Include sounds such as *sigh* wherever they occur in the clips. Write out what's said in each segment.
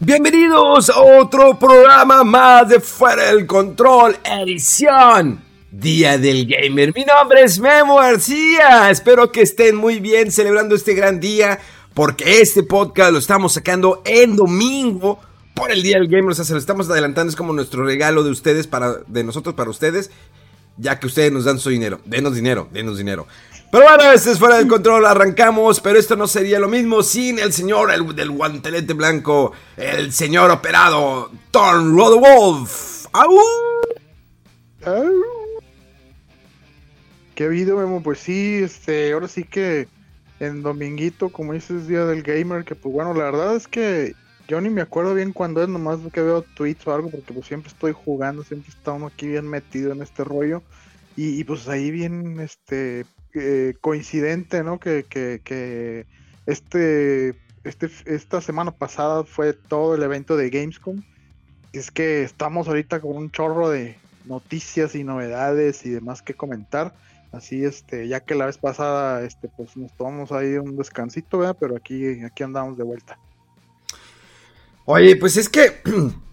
Bienvenidos a otro programa más de Fuera del Control, edición Día del Gamer. Mi nombre es Memo García. Espero que estén muy bien celebrando este gran día, porque este podcast lo estamos sacando en domingo por el Día del Gamer. O sea, se lo estamos adelantando, es como nuestro regalo de ustedes para, de nosotros para ustedes, ya que ustedes nos dan su dinero. Denos dinero, denos dinero. Pero bueno, este es fuera del control, arrancamos, pero esto no sería lo mismo sin el señor el, del guantelete blanco, el señor operado, Thorn Wolf. ¡Au! ¿Qué video, Memo? Pues sí, este, ahora sí que en dominguito, como dices, Día del Gamer, que pues bueno, la verdad es que yo ni me acuerdo bien cuando es, nomás que veo tweets o algo, porque pues siempre estoy jugando, siempre está uno aquí bien metido en este rollo. Y, y pues ahí bien, este, eh, coincidente, ¿no? Que, que, este, este, esta semana pasada fue todo el evento de Gamescom. Es que estamos ahorita con un chorro de noticias y novedades y demás que comentar. Así, este, ya que la vez pasada, este, pues nos tomamos ahí un descansito, ¿verdad? Pero aquí, aquí andamos de vuelta. Oye, pues es que *clears throat*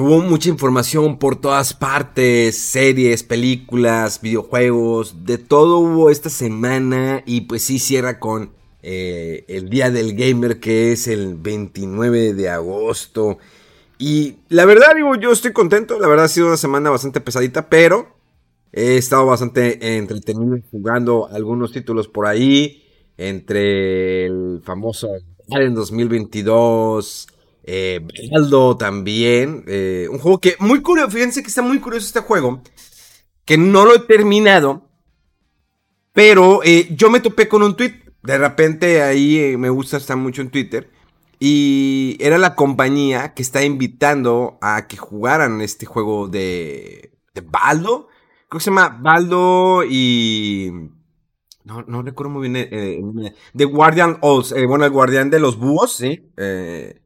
Hubo mucha información por todas partes, series, películas, videojuegos, de todo hubo esta semana y pues sí cierra con eh, el Día del Gamer que es el 29 de agosto. Y la verdad digo, yo estoy contento, la verdad ha sido una semana bastante pesadita, pero he estado bastante entretenido jugando algunos títulos por ahí, entre el famoso en 2022. Eh, también. Eh, un juego que muy curioso. Fíjense que está muy curioso este juego. Que no lo he terminado. Pero eh, yo me topé con un tweet. De repente ahí eh, me gusta estar mucho en Twitter. Y era la compañía que está invitando a que jugaran este juego de, de Baldo. Creo que se llama Baldo y... No, no recuerdo muy bien. The Guardian Oz. bueno, el guardián de los búhos, ¿sí? Eh,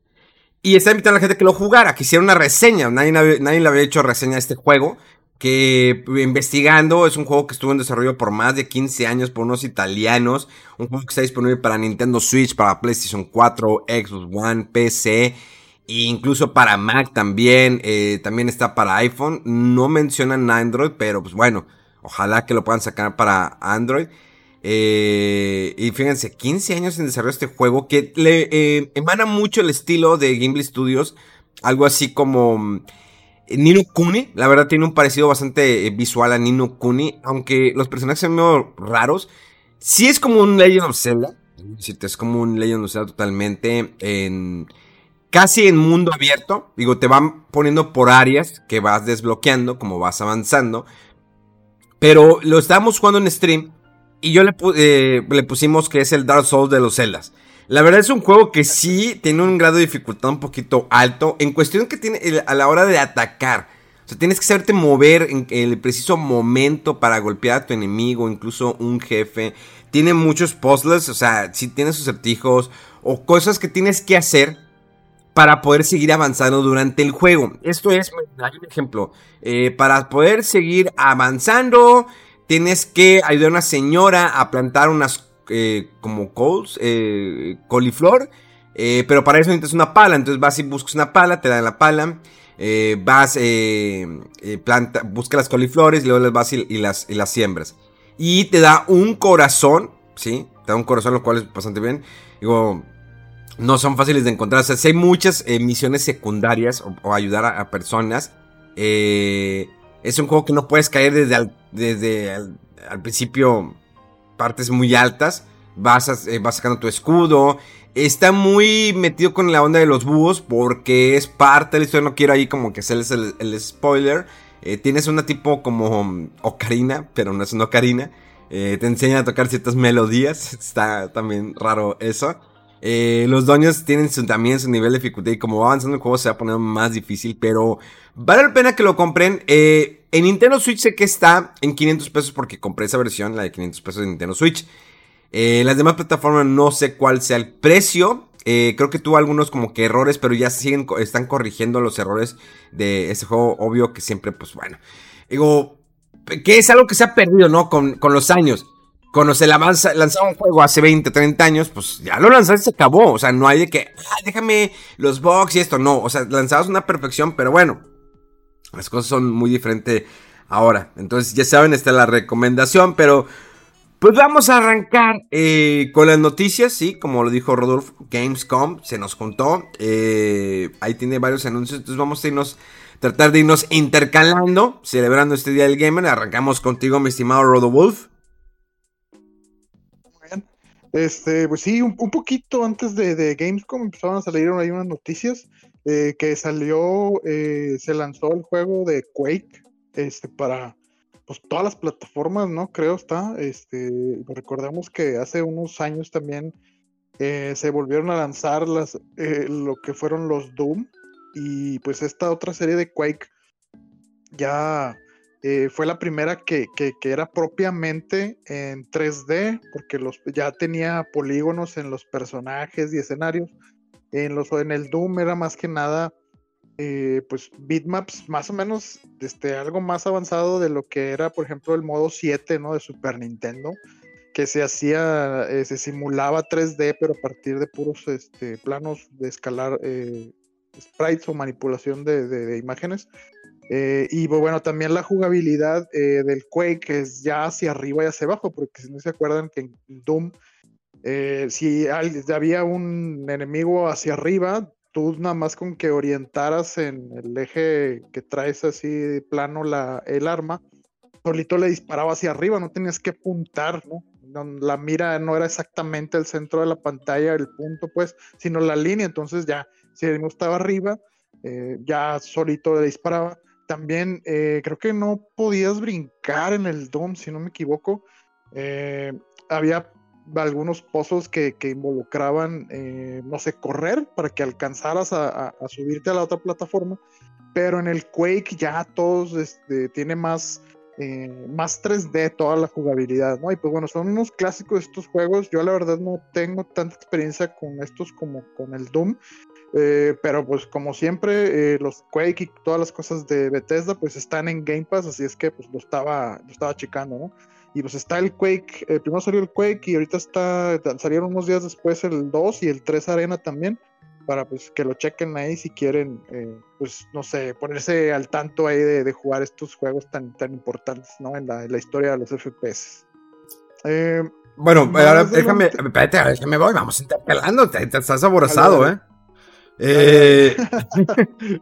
y está invitando a la gente que lo jugara, que hiciera una reseña. Nadie, nadie le había hecho reseña a este juego. Que investigando, es un juego que estuvo en desarrollo por más de 15 años por unos italianos. Un juego que está disponible para Nintendo Switch, para PlayStation 4, Xbox One, PC. E incluso para Mac también. Eh, también está para iPhone. No mencionan Android, pero pues bueno. Ojalá que lo puedan sacar para Android. Eh, y fíjense, 15 años en desarrollo este juego que le eh, emana mucho el estilo de Gimli Studios. Algo así como mm, Nino Kuni. La verdad tiene un parecido bastante eh, visual a Nino Kuni. Aunque los personajes son medio raros. Sí es como un Legend of Zelda. Es como un Legend of Zelda totalmente. En, casi en mundo abierto. Digo, te van poniendo por áreas que vas desbloqueando como vas avanzando. Pero lo estábamos jugando en stream. Y yo le, eh, le, pusimos que es el Dark Souls de los Zeldas. La verdad es un juego que sí tiene un grado de dificultad un poquito alto. En cuestión que tiene a la hora de atacar. O sea, tienes que saberte mover en el preciso momento para golpear a tu enemigo, incluso un jefe. Tiene muchos puzzles, o sea, si tienes sus acertijos o cosas que tienes que hacer para poder seguir avanzando durante el juego. Esto es, hay un ejemplo, eh, para poder seguir avanzando, tienes que ayudar a una señora a plantar unas eh, como coles, eh, coliflor, eh, pero para eso necesitas una pala, entonces vas y buscas una pala, te dan la pala, vas, planta, busca las coliflores, y luego las vas y, las, y las siembras. Y te da un corazón, ¿sí? Te da un corazón, lo cual es bastante bien. Digo, no son fáciles de encontrar. O sea, si hay muchas misiones secundarias o, ayudar a, a personas. Eh, es un juego que no puedes caer desde al, desde al, principio partes muy altas. vas, eh, vas sacando tu escudo. Está muy metido con la onda de los búhos porque es parte de la historia. No quiero ahí como que hacerles el, spoiler. Eh, tienes una tipo como ocarina, pero no es una ocarina. Eh, te enseña a tocar ciertas melodías. *laughs* Está también raro eso. Eh, los doños tienen también su nivel de dificultad y como va avanzando el juego se va poniendo más difícil, pero vale la pena que lo compren. en Nintendo Switch sé que está en 500 pesos porque compré esa versión, la de 500 pesos de Nintendo Switch. Eh, las demás plataformas no sé cuál sea el precio. Eh, creo que tuvo algunos como que errores, pero ya siguen, están corrigiendo los errores de ese juego. Obvio que siempre, pues bueno. Digo, que es algo que se ha perdido, ¿no? Con, los años. Cuando se lanzaba un juego hace 20, 30 años, pues ya lo lanzaste y se acabó. O sea, no hay de que, ah, déjame los bugs y esto. No, o sea, lanzabas una perfección, pero bueno, las cosas son muy diferentes ahora. Entonces, ya saben, esta es la recomendación, pero pues vamos a arrancar eh, con las noticias, sí, como lo dijo Rodolfo, Gamescom se nos contó, eh, ahí tiene varios anuncios, entonces vamos a irnos, tratar de irnos intercalando, celebrando este Día del Gamer, arrancamos contigo, mi estimado Rodolfo. Este, pues sí, un, poquito antes de, Gamescom empezaron a salir ahí unas noticias eh, que salió, se lanzó el juego de Quake, este, para pues todas las plataformas, ¿no? Creo está. Este, recordemos que hace unos años también eh, se volvieron a lanzar las, eh, lo que fueron los Doom. Y pues esta otra serie de Quake ya eh, fue la primera que, que, era propiamente en 3D, porque los, ya tenía polígonos en los personajes y escenarios. En, los, en el Doom era más que nada eh, pues bitmaps más o menos este, algo más avanzado de lo que era, por ejemplo, el modo 7 ¿no? de Super Nintendo, que se hacía, eh, se simulaba 3D, pero a partir de puros este, planos de escalar sprites o manipulación de, imágenes. Y pues, bueno, también la jugabilidad del Quake es ya hacia arriba y hacia abajo, porque si no se acuerdan que en Doom, si había un enemigo hacia arriba, tú nada más con que orientaras en el eje que traes así plano la, el arma, solito le disparaba hacia arriba, no tenías que apuntar, ¿no? La mira no era exactamente el centro de la pantalla, el punto, pues, sino la línea. Entonces, ya, si el estaba arriba, eh, ya solito le disparaba. También eh, creo que no podías brincar en el DOM, si no me equivoco. Eh, había algunos pozos que, involucraban, eh, no sé, correr para que alcanzaras a, subirte a la otra plataforma. Pero en el Quake ya todos este, tiene más, más 3D toda la jugabilidad, ¿no? Y pues bueno, son unos clásicos estos juegos. Yo la verdad no tengo tanta experiencia con estos como con el Doom. Eh, pero pues como siempre, los Quake y todas las cosas de Bethesda pues están en Game Pass, así es que pues lo estaba, lo estaba checando, ¿no? Y pues está el Quake, el primero salió el Quake y ahorita está, salieron unos días después el 2 y el 3 Arena también, para pues que lo chequen ahí si quieren, eh, pues no sé, ponerse al tanto ahí de, jugar estos juegos tan, tan importantes, ¿no? En la, historia de los FPS. Eh, bueno, ahora déjame, espérate, déjame voy, vamos interpelando, te, estás aborazado, ¿eh? Eh... *laughs*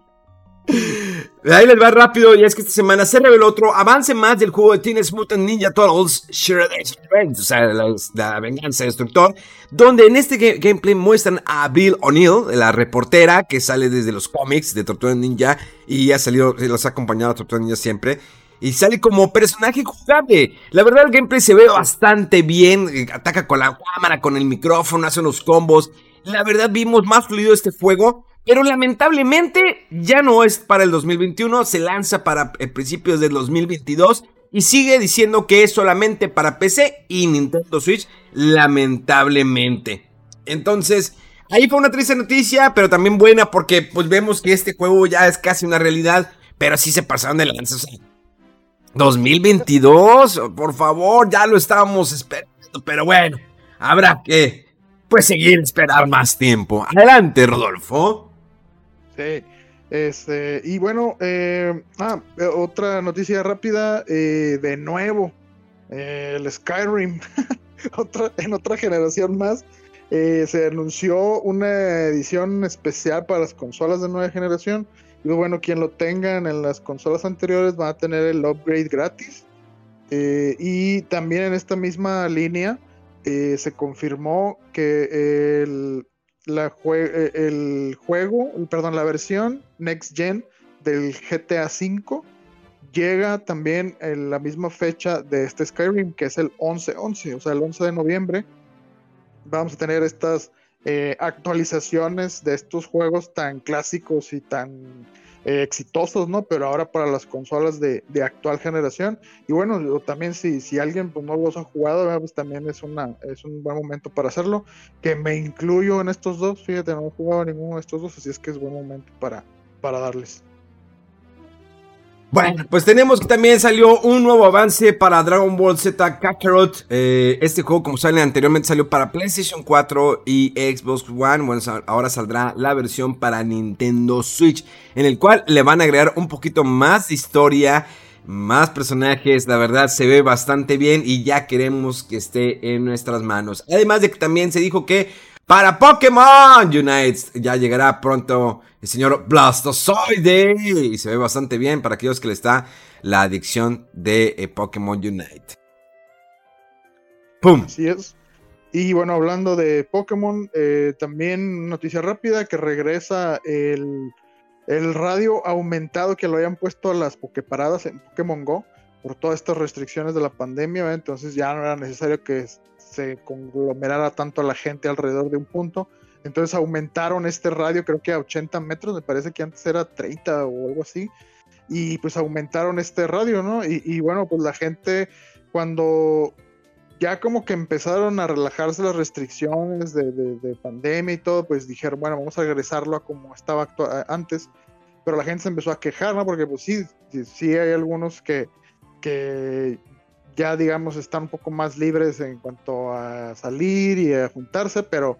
Ahí les va rápido, ya es que esta semana se reveló otro avance más del juego de Teenage Mutant Ninja Turtles Shredder's Revenge, o sea, la, venganza destructor, donde en este gameplay muestran a Bill O'Neill, la reportera que sale desde los cómics de Tortuga Ninja y ha salido, los ha acompañado a Tortuga Ninja siempre. Y sale como personaje jugable. La verdad, el gameplay se ve bastante bien. Eh, ataca con la cámara, con el micrófono, hace unos combos. La verdad, vimos más fluido este juego. Pero lamentablemente ya no es para el 2021, se lanza para eh, principios del 2022 y sigue diciendo que es solamente para PC y Nintendo Switch, lamentablemente. Entonces, ahí fue una triste noticia, pero también buena porque pues vemos que este juego ya es casi una realidad, pero sí se pasaron de lanza. 2022, por favor, ya lo estábamos esperando, pero bueno, habrá que pues seguir esperar más tiempo. Adelante, Rodolfo. Sí. Este, y bueno, eh, ah, eh, otra noticia rápida, eh, de nuevo, el Skyrim, *laughs* otra, en otra generación más, se anunció una edición especial para las consolas de nueva generación. Y bueno, quien lo tengan en las consolas anteriores va a tener el upgrade gratis. y también en esta misma línea, eh, se confirmó que el, la eh, el juego, perdón, la versión Next Gen del GTA V llega también en la misma fecha de este Skyrim, que es el 11-11, o sea, el 11 de noviembre. Vamos a tener estas eh, actualizaciones de estos juegos tan clásicos y tan eh, exitosos, ¿no? Pero ahora para las consolas de, actual generación. Y bueno, también si, si alguien pues, no los ha jugado, pues también es, una, es un buen momento para hacerlo. Que me incluyo en estos dos, fíjate, no he jugado ninguno de estos dos, así es que es buen momento para, para darles. Bueno, pues tenemos que también salió un nuevo avance para Dragon Ball Z Kakarot. Eh, este juego, como saben, anteriormente salió para PlayStation 4 y Xbox One. Bueno, ahora saldrá la versión para Nintendo Switch, en el cual le van a agregar un poquito más de historia, más personajes. La verdad, se ve bastante bien y ya queremos que esté en nuestras manos. Además de que también se dijo que para Pokémon Unite ya llegará pronto el señor Blastozoide y se ve bastante bien para aquellos que les está la adicción de eh, Pokémon Unite. ¡Pum! Así es. Y bueno, hablando de Pokémon, eh, también noticia rápida que regresa el, el, radio aumentado que lo hayan puesto a las Poképaradas en Pokémon Go por todas estas restricciones de la pandemia, entonces ya no era necesario que se conglomerara tanto la gente alrededor de un punto. Entonces aumentaron este radio, creo que a 80 metros, me parece que antes era 30 o algo así. Y pues aumentaron este radio, ¿no? Y, bueno, pues la gente cuando ya como que empezaron a relajarse las restricciones de, pandemia y todo, pues dijeron, bueno, vamos a regresarlo a como estaba antes. Pero la gente se empezó a quejar, ¿no? Porque pues sí, sí hay algunos que, que ya digamos están un poco más libres en cuanto a salir y a juntarse, pero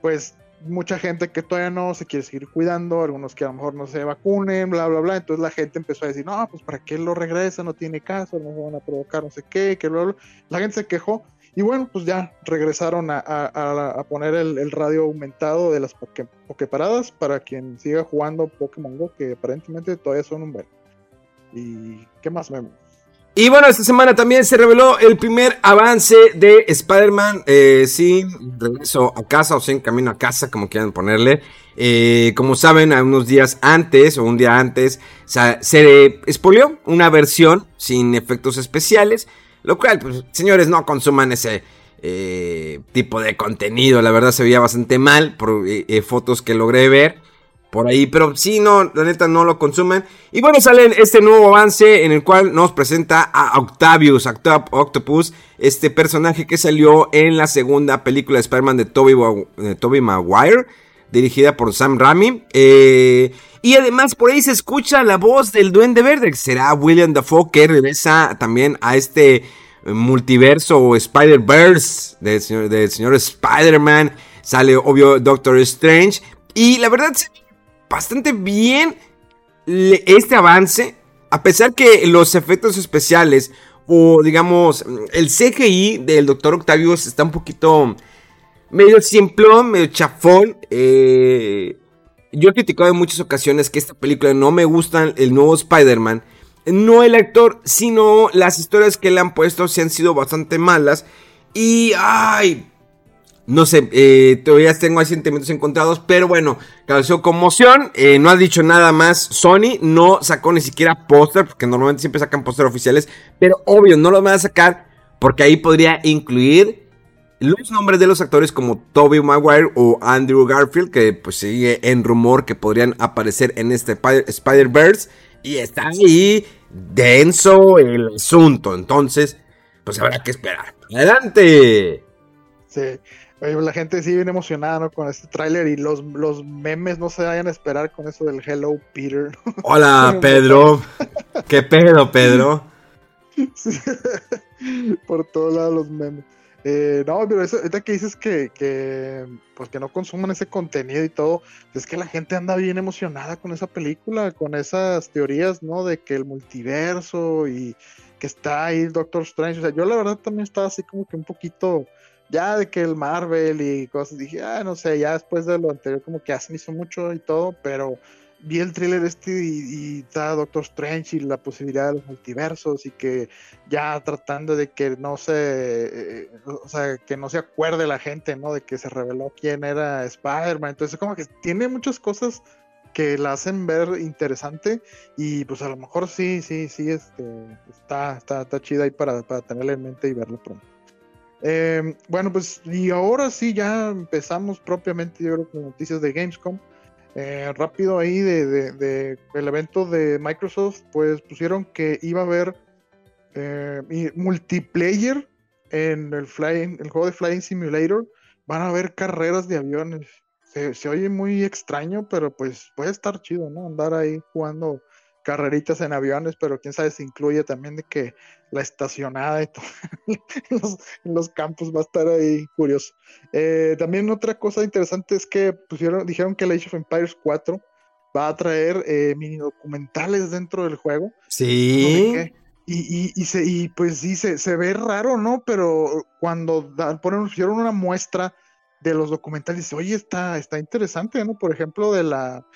pues mucha gente que todavía no se quiere seguir cuidando, algunos que a lo mejor no se vacunen, bla, bla, bla. Entonces la gente empezó a decir, no, pues para qué lo regresa, no tiene caso, no van a provocar no sé qué, que bla, bla. La gente se quejó y bueno, pues ya regresaron a, poner el, radio aumentado de las Poképaradas para quien siga jugando Pokémon Go, que aparentemente todavía son un buen. ¿Y qué más vemos? Y bueno, esta semana también se reveló el primer avance de Spider-Man eh, sin regreso a casa o sin camino a casa, como quieran ponerle. Eh, como saben, unos días antes o un día antes se expolió una versión sin efectos especiales, lo cual, pues, señores, no consuman ese eh, tipo de contenido. La verdad se veía bastante mal por fotos que logré ver por ahí, pero si no, la neta no lo consumen. Y bueno, sale este nuevo avance en el cual nos presenta a Octavius, Octopus, este personaje que salió en la segunda película de Spider-Man de Tobey, Maguire, dirigida por Sam Raimi. Eh, y además por ahí se escucha la voz del Duende Verde, será William Dafoe, que regresa también a este multiverso o Spider-Verse del señor Spider-Man. Sale obvio Doctor Strange. Y la verdad bastante bien este avance, a pesar que los efectos especiales o digamos el CGI del Doctor Octavius está un poquito medio simplón, medio chafón. Eh, yo he criticado en muchas ocasiones que esta película no me gusta el nuevo Spider-Man. No el actor, sino las historias que le han puesto se han sido bastante malas. Y, ay, no sé, eh, todavía tengo sentimientos encontrados, pero bueno, causó conmoción. Eh, no ha dicho nada más. Sony no sacó ni siquiera póster, porque normalmente siempre sacan póster oficiales, pero obvio, no lo van a sacar porque ahí podría incluir los nombres de los actores como Toby Maguire o Andrew Garfield, que pues sigue en rumor que podrían aparecer en este Spider-Verse. Y está ahí denso el asunto. Entonces, pues habrá que esperar. ¡Adelante! Sí la gente sí viene emocionada ¿no? con este tráiler y los, los memes no se vayan a esperar con eso del Hello Peter. *laughs* Hola Pedro. *laughs* ¿Qué pedo, Pedro? *laughs* Por todos lados los memes. Eh, no, pero eso, ahorita que dices que, que, pues que no consuman ese contenido y todo, es que la gente anda bien emocionada con esa película, con esas teorías, ¿no? De que el multiverso y que está ahí Doctor Strange. O sea, yo la verdad también estaba así como que un poquito ya de que el Marvel y cosas, dije, ah, no sé, ya después de lo anterior como que hace me hizo mucho y todo, pero vi el thriller este y, está Doctor Strange y la posibilidad de los multiversos y que ya tratando de que no se, eh, o sea, que no se acuerde la gente, ¿no? De que se reveló quién era Spider-Man. Entonces, como que tiene muchas cosas que la hacen ver interesante y pues a lo mejor sí, sí, sí, este, está, está, está chida ahí para, para tenerla en mente y verla pronto. Em, bueno, pues y ahora sí ya empezamos propiamente, yo creo, con noticias de Gamescom. Eh, rápido ahí de, el evento de Microsoft, pues pusieron que iba a haber eh, multiplayer en el, flying, el juego de Flying Simulator. Van a haber carreras de aviones. Se, se, oye muy extraño, pero pues puede estar chido, ¿no? Andar ahí jugando carreritas en aviones, pero quién sabe si incluye también de que la estacionada y todo *laughs* en, los, campos va a estar ahí curioso. Eh, también otra cosa interesante es que pusieron, dijeron que el Age of Empires 4 va a traer eh, mini documentales dentro del juego. Sí. y, y, se, y pues sí, se, se, ve raro, ¿no? Pero cuando ponen, pusieron una muestra de los documentales, oye, está, está interesante, ¿no? Por ejemplo, de la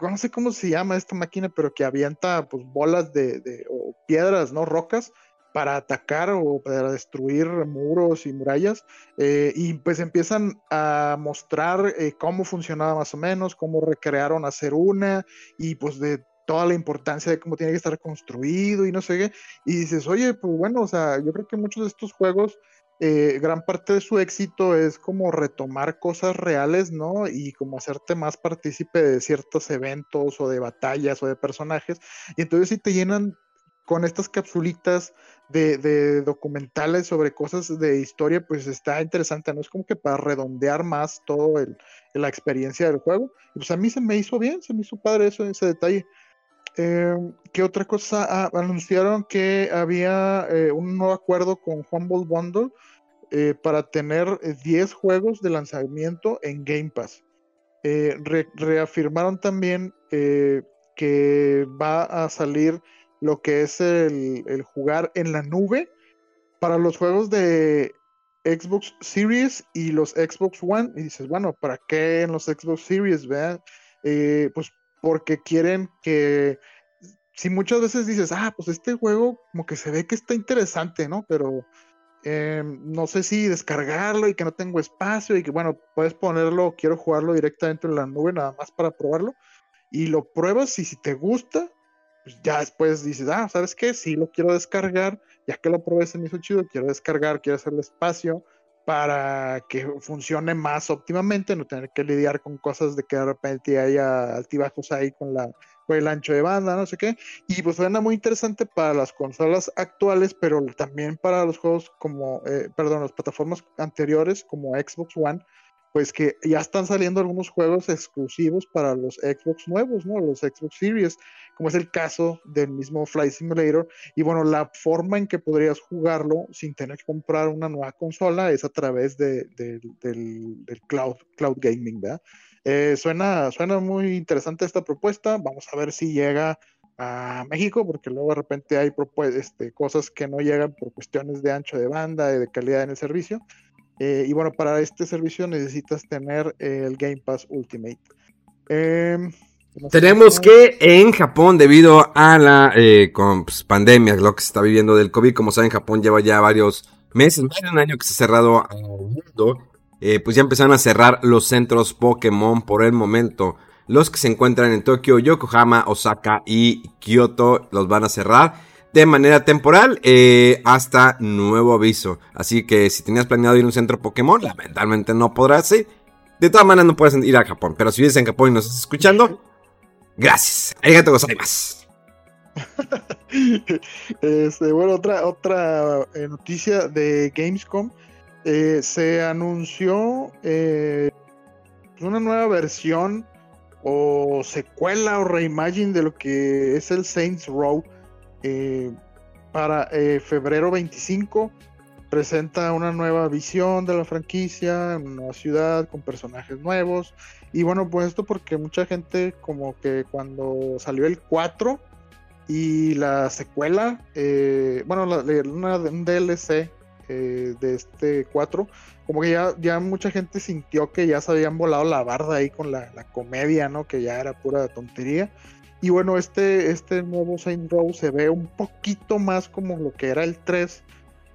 no sé cómo se llama esta máquina, pero que avienta pues bolas de, o piedras, ¿no? Rocas para atacar o para destruir muros y murallas. Eh, y pues empiezan a mostrar eh, cómo funcionaba más o menos, cómo recrearon hacer una y pues de toda la importancia de cómo tiene que estar construido y no sé qué. Y dices, oye, pues bueno, o sea, yo creo que muchos de estos juegos eh, gran parte de su éxito es como retomar cosas reales, ¿no? Y como hacerte más partícipe de ciertos eventos o de batallas o de personajes. Y entonces si te llenan con estas capsulitas de, documentales sobre cosas de historia, pues está interesante, ¿no? Es como que para redondear más todo la experiencia del juego. Y pues a mí se me hizo bien, se me hizo padre eso, ese detalle. Eh, ¿Qué otra cosa? Ah, anunciaron que había eh, un nuevo acuerdo con Humble Bundle eh, para tener 10 juegos de lanzamiento en Game Pass. reafirmaron también que va a salir lo que es el, el, jugar en la nube para los juegos de Xbox Series y los Xbox One. Y dices, bueno, ¿para qué en los Xbox Series? Vean, pues porque quieren que, si muchas veces dices, ah, pues este juego como que se ve que está interesante, ¿no? Pero eh, no sé si descargarlo y que no tengo espacio y que bueno, puedes ponerlo, quiero jugarlo directamente en la nube nada más para probarlo y lo pruebas y si te gusta, pues ya después dices, ah, ¿sabes qué? Sí lo quiero descargar, ya que lo probé se me hizo chido, quiero descargar, quiero hacerle espacio para que funcione más óptimamente, no tener que lidiar con cosas de que de repente haya altibajos ahí con, la, el ancho de banda, no sé qué. Y pues suena muy interesante para las consolas actuales, pero también para los juegos como, eh, perdón, las plataformas anteriores como Xbox One, pues que ya están saliendo algunos juegos exclusivos para los Xbox nuevos, ¿no? Los Xbox Series, como es el caso del mismo Flight Simulator. Y bueno, la forma en que podrías jugarlo sin tener que comprar una nueva consola es a través de, del, cloud, cloud gaming, ¿verdad? Eh, suena, suena muy interesante esta propuesta. Vamos a ver si llega a México, porque luego de repente hay este, cosas que no llegan por cuestiones de ancho de banda y de calidad en el servicio. Eh, y bueno, para este servicio necesitas tener el Game Pass Ultimate. Em, Tenemos que en Japón, debido a la eh, pues, pandemia, lo que se está viviendo del COVID, como saben, Japón lleva ya varios meses, más de un año que se ha cerrado al mundo, eh, pues ya empezaron a cerrar los centros Pokémon por el momento. Los que se encuentran en Tokio, Yokohama, Osaka y Kyoto los van a cerrar de manera temporal eh, hasta nuevo aviso. Así que si tenías planeado ir a un centro Pokémon, lamentablemente no podrás. De todas maneras no puedes ir a Japón. Pero si vives en Japón y nos estás escuchando, gracias. Arigato gozaimasu. *laughs* este, bueno, otra, otra eh, noticia de Gamescom. Eh, se anunció una nueva versión o secuela o reimagine de lo que es el Saints Row eh, para eh, febrero 25 presenta una nueva visión de la franquicia, una nueva ciudad con personajes nuevos. Y bueno, pues esto porque mucha gente como que cuando salió el 4 y la secuela, eh, bueno, una, un DLC eh, de este 4, como que ya, ya mucha gente sintió que ya se habían volado la barda ahí con la, comedia, ¿no? Que ya era pura tontería. Y bueno, este, este nuevo Saint Row se ve un poquito más como lo que era el 3,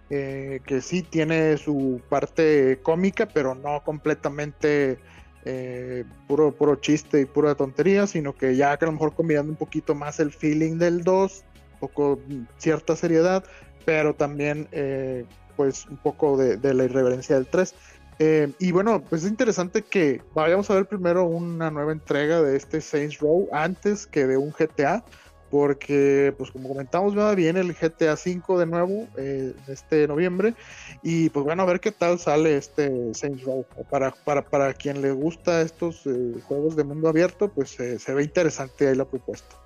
eh, que sí tiene su parte cómica, pero no completamente eh, puro, puro chiste y pura tontería, sino que ya que a lo mejor combinando un poquito más el feeling del 2, un poco cierta seriedad, pero también eh, pues un poco de, la irreverencia del 3. Eh, y bueno, pues es interesante que vayamos a ver primero una nueva entrega de este Saints Row antes que de un GTA, porque pues como comentamos, viene el GTA 5 de nuevo eh, este noviembre y pues bueno, a ver qué tal sale este Saints Row. Para, para, para quien le gusta estos eh, juegos de mundo abierto, pues se ve interesante ahí la propuesta.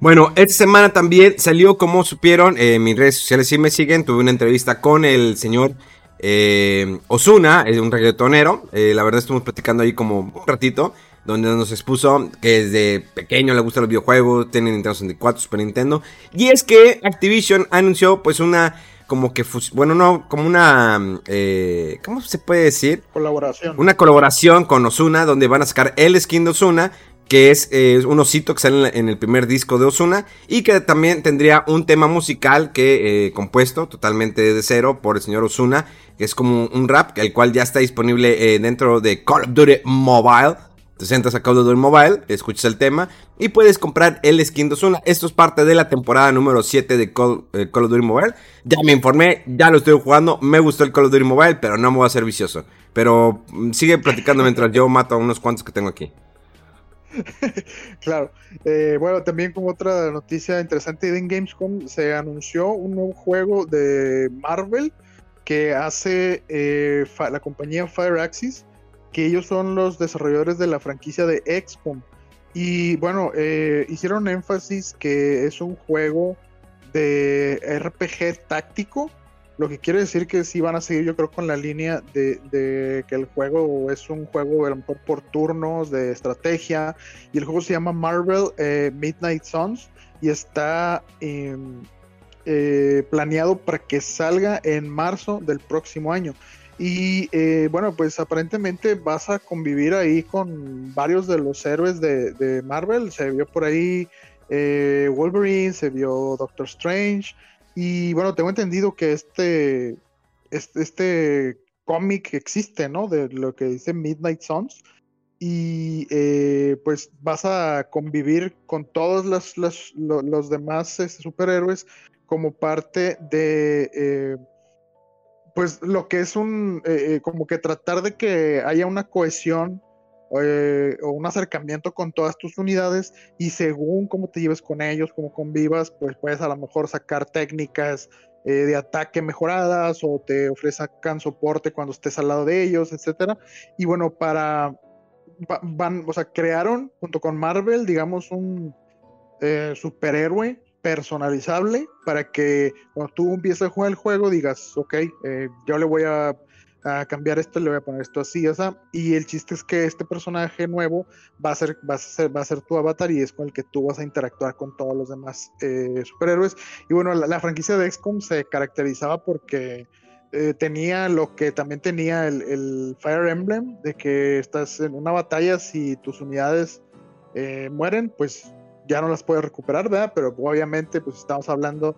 Bueno, esta semana también salió, como supieron, en eh, mis redes sociales si me siguen, tuve una entrevista con el señor eh, Osuna, es un reggaetonero. Eh, la verdad estuvimos platicando ahí como un ratito, donde nos expuso que desde pequeño le gustan los videojuegos, tiene Nintendo 64, Super Nintendo. Y es que Activision anunció pues una como que, bueno, no, como una, eh, ¿cómo se puede decir? Colaboración. Una colaboración con Osuna, donde van a sacar el skin de Osuna que es eh, un osito que sale en el primer disco de Osuna y que también tendría un tema musical que eh, compuesto totalmente de cero por el señor Osuna, que es como un rap, el cual ya está disponible eh, dentro de Call of Duty Mobile. Te sientas a Call of Duty Mobile, escuchas el tema y puedes comprar el skin de Osuna. Esto es parte de la temporada número 7 de Call, of Duty Mobile. Ya me informé, ya lo estoy jugando, me gustó el Call of Duty Mobile, pero no me voy a hacer vicioso. Pero mm, sigue platicando mientras yo mato a unos cuantos que tengo aquí. *laughs* claro. Eh, bueno, también como otra noticia interesante de Gamescom, se anunció un nuevo juego de Marvel que hace eh, la compañía Fireaxis, que ellos son los desarrolladores de la franquicia de XCOM. Y bueno, eh, hicieron énfasis que es un juego de RPG táctico lo que quiere decir que sí van a seguir, yo creo, con la línea de, que el juego es un juego a mejor por turnos de estrategia. Y el juego se llama Marvel eh, Midnight Suns y está em, eh, planeado para que salga en marzo del próximo año. Y eh, bueno, pues aparentemente vas a convivir ahí con varios de los héroes de Marvel. Se vio por ahí Wolverine, se vio Doctor Strange. Y bueno, tengo entendido que este, este, este cómic existe, ¿no? De lo que dice Midnight Suns. Y eh, pues vas a convivir con todos los, los, demás este, superhéroes como parte de, eh, pues lo que es un, eh, como que tratar de que haya una cohesión eh, o un acercamiento con todas tus unidades y según cómo te lleves con ellos, cómo convivas, pues puedes a lo mejor sacar técnicas eh, de ataque mejoradas o te ofrezcan soporte cuando estés al lado de ellos, etcétera. Y bueno, para van, o sea, crearon junto con Marvel, digamos, un eh, superhéroe personalizable para que cuando tú empieces a jugar el juego digas, ok, yo le voy a a cambiar esto, le voy a poner esto así, o sea, y el chiste es que este personaje nuevo va a ser, va a ser, va a ser tu avatar y es con el que tú vas a interactuar con todos los demás eh, superhéroes. Y bueno, la, franquicia de XCOM se caracterizaba porque eh, tenía lo que también tenía el, Fire Emblem, de que estás en una batalla, si tus unidades eh, mueren, pues ya no las puedes recuperar, ¿verdad? Pero obviamente, pues estamos hablando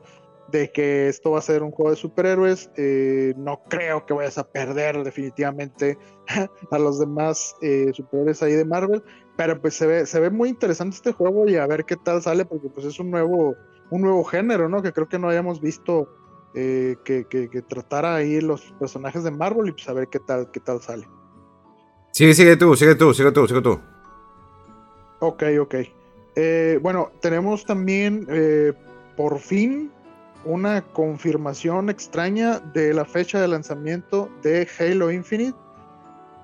de que esto va a ser un juego de superhéroes. Eh, no creo que vayas a perder definitivamente *laughs* a los demás eh, superhéroes ahí de Marvel. Pero pues se ve, se ve muy interesante este juego y a ver qué tal sale, porque pues es un nuevo, un nuevo género, ¿no? Que creo que no hayamos visto eh, que, que, tratara ahí los personajes de Marvel y pues a ver qué tal, qué tal sale. Sigue, sigue tú, sigue tú, sigue tú, sigue tú. Ok, ok. bueno, tenemos también por fin una confirmación extraña de la fecha de lanzamiento de Halo Infinite.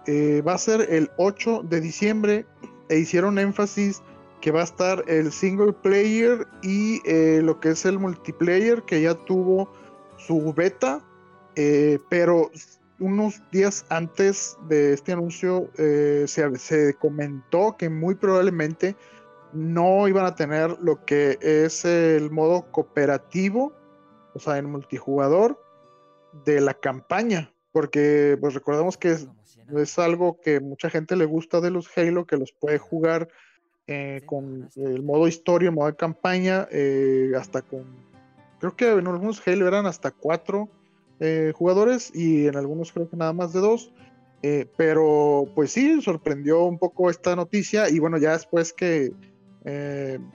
Eh, va a ser el 8 de diciembre e hicieron énfasis que va a estar el single player y eh, lo que es el multiplayer que ya tuvo su beta, eh, pero unos días antes de este anuncio se, se, comentó que muy probablemente no iban a tener lo que es el modo cooperativo o sea, en multijugador. de la campaña, porque pues recordemos que es, es algo que mucha gente le gusta de los Halo, que los puede jugar eh, con el modo historia, modo de campaña, eh, hasta con, creo que en algunos Halo eran hasta cuatro eh, jugadores y en algunos creo que nada más de dos. pero pues sí, sorprendió un poco esta noticia y bueno, ya después que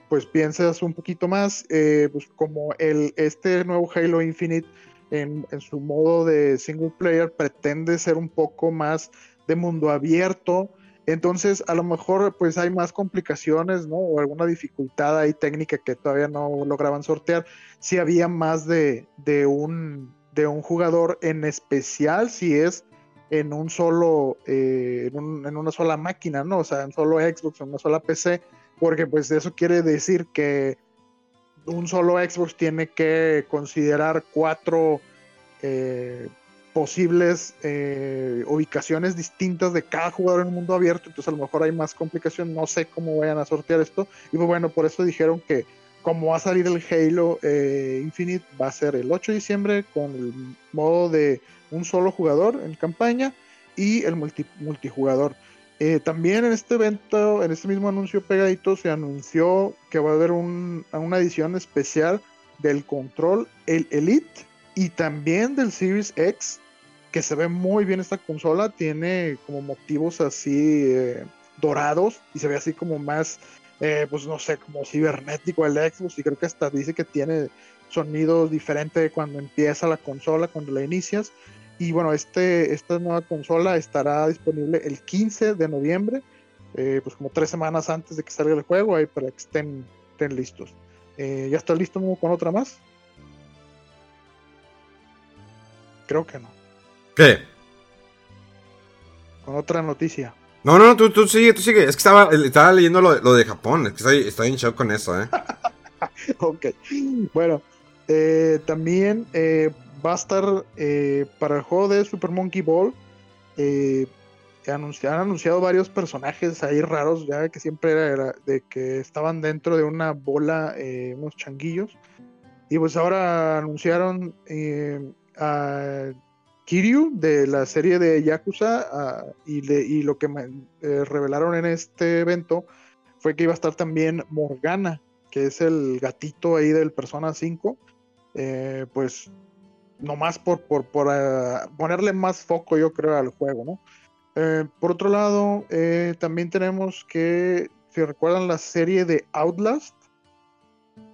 pues piensas un poquito más, pues como el, este nuevo Halo Infinite en, en, su modo de single player pretende ser un poco más de mundo abierto, entonces, a lo mejor pues hay más complicaciones, ¿no? O alguna dificultad ahí técnica que todavía no lograban sortear. Si había más de, un, de un jugador en especial, si es en un solo, eh, en, una sola máquina, ¿no? O sea, en solo Xbox, en una sola PC, porque pues eso quiere decir que un solo Xbox tiene que considerar cuatro eh, posibles eh, ubicaciones distintas de cada jugador en el mundo abierto, entonces a lo mejor hay más complicación, no sé cómo vayan a sortear esto, y pues bueno, por eso dijeron que como va a salir el Halo eh, Infinite, va a ser el 8 de diciembre con el modo de un solo jugador en campaña y el multijugador. Eh, también en este evento, en este mismo anuncio pegadito, se anunció que va a haber una edición especial del control, el Elite y también del Series X que se ve muy bien esta consola, tiene como motivos así eh, dorados y se ve así como más, eh, pues no sé, como cibernético el Xbox y creo que hasta dice que tiene sonido diferente cuando empieza la consola, cuando la inicias. Y bueno, este, esta nueva consola estará disponible el 15 de noviembre, eh, pues como tres semanas antes de que salga el juego, ahí para que estén, estén listos. ¿Ya está listo con otra más? Creo que no. ¿Qué? Con otra noticia. No, no, tú, tú sigue, tú sigue. Es que estaba, estaba leyendo lo, lo de Japón. Es que estoy, estoy en shock con eso, ¿eh? *laughs* ok. Bueno, eh, también eh, va a estar eh, para el juego de Super Monkey Ball. han anunciado varios personajes ahí raros, ya que siempre era, de que estaban dentro de una bola, unos changuillos. Y pues ahora anunciaron a Kiryu de la serie de Yakuza ah, y, lo que me, eh, revelaron en este evento fue que iba a estar también Morgana, que es el gatito ahí del Persona 5, eh, pues nomás por, por, por ah, ponerle más foco yo creo al juego, ¿no? Eh, por otro lado, también tenemos que, si recuerdan la serie de Outlast,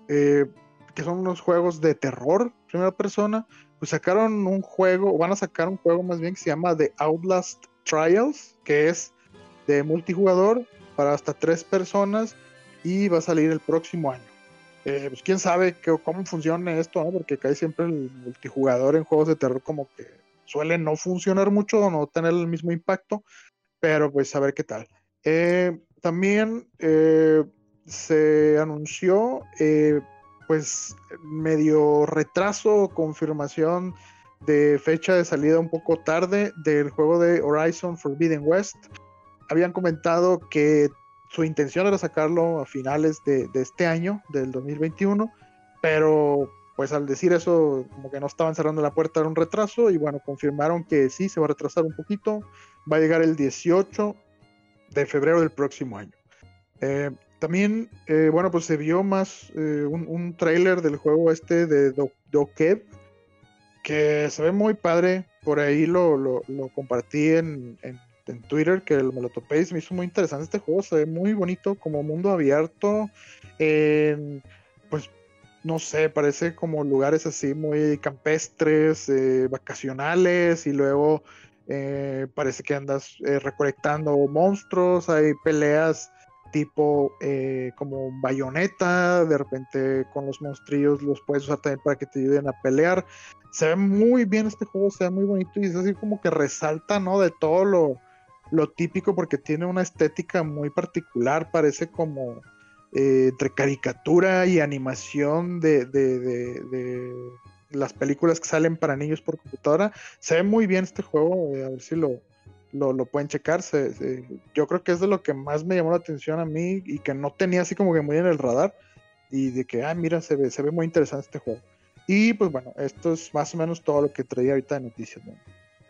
que son unos juegos de terror, primera persona, pues sacaron un juego, van a sacar un juego más bien que se llama The Outlast Trials, que es de multijugador para hasta tres personas y va a salir el próximo año. Eh, pues quién sabe cómo funciona esto, ¿no? porque acá siempre el multijugador en juegos de terror como que suele no funcionar mucho o no tener el mismo impacto, pero pues a ver qué tal. Eh, también eh, se anunció pues medio retraso o confirmación de fecha de salida un poco tarde del juego de Horizon Forbidden West. Habían comentado que su intención era sacarlo a finales de, este año, del 2021, pero pues al decir eso, como que no estaban cerrando la puerta, era un retraso, y bueno, confirmaron que sí, se va a retrasar un poquito, va a llegar el 18 de febrero del próximo año. Eh, también, eh, bueno, pues se vio más eh, un, un trailer del juego este de Do que se ve muy padre. Por ahí lo, lo, compartí en, en, Twitter, que me lo topé y se me hizo muy interesante este juego. Se ve muy bonito, como mundo abierto. pues, no sé, parece como lugares así muy campestres, eh, vacacionales, y luego parece que andas recolectando monstruos, hay peleas tipo eh, como bayoneta, de repente con los monstrillos los puedes usar también para que te ayuden a pelear. Se ve muy bien este juego, se ve muy bonito y es así como que resalta, ¿no? De todo lo, lo típico porque tiene una estética muy particular, parece como eh, entre caricatura y animación de, de, de, las películas que salen para niños por computadora. Se ve muy bien este juego, eh, a ver si lo, lo, pueden checar. yo creo que es de lo que más me llamó la atención a mí y que no tenía así como que muy en el radar. Y de que, ah, mira, se ve, se ve muy interesante este juego. Y pues bueno, esto es más o menos todo lo que traía ahorita de noticias.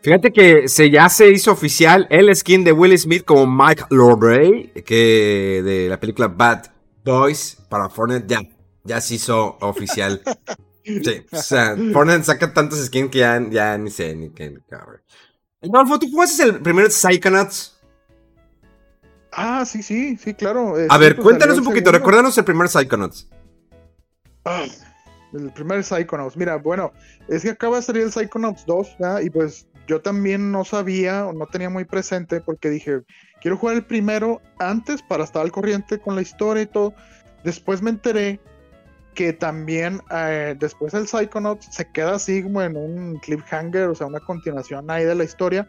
Fíjate que se, ya se hizo oficial el skin de Will Smith como Mike Lorray, que de la película Bad Boys para Fortnite ya, ya se hizo oficial. *laughs* sí, o sea, Fortnite saca tantos skins que ya, ya ni sé ni qué. Adolfo, ¿tú jugaste el primer Psychonauts? Ah, sí, sí, sí, claro. a ver, cuéntanos un poquito, recuérdanos el primer Psychonauts. Ah, el primer Psychonauts. Mira, bueno, es que acaba de salir el Psychonauts 2, ¿verdad? Y pues yo también no sabía o no tenía muy presente porque dije, quiero jugar el primero antes para estar al corriente con la historia y todo. Después me enteré que también eh, después el Psychonauts se queda así como en un cliffhanger, o sea, una continuación ahí de la historia.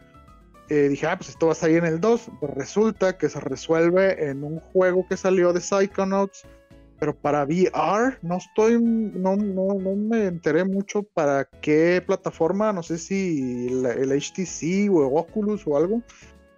Eh, dije, ah, pues esto va a salir en el 2. Pues resulta que se resuelve en un juego que salió de Psychonauts pero para VR no estoy, no, no, no me enteré mucho para qué plataforma, no sé si el, HTC o Oculus o algo,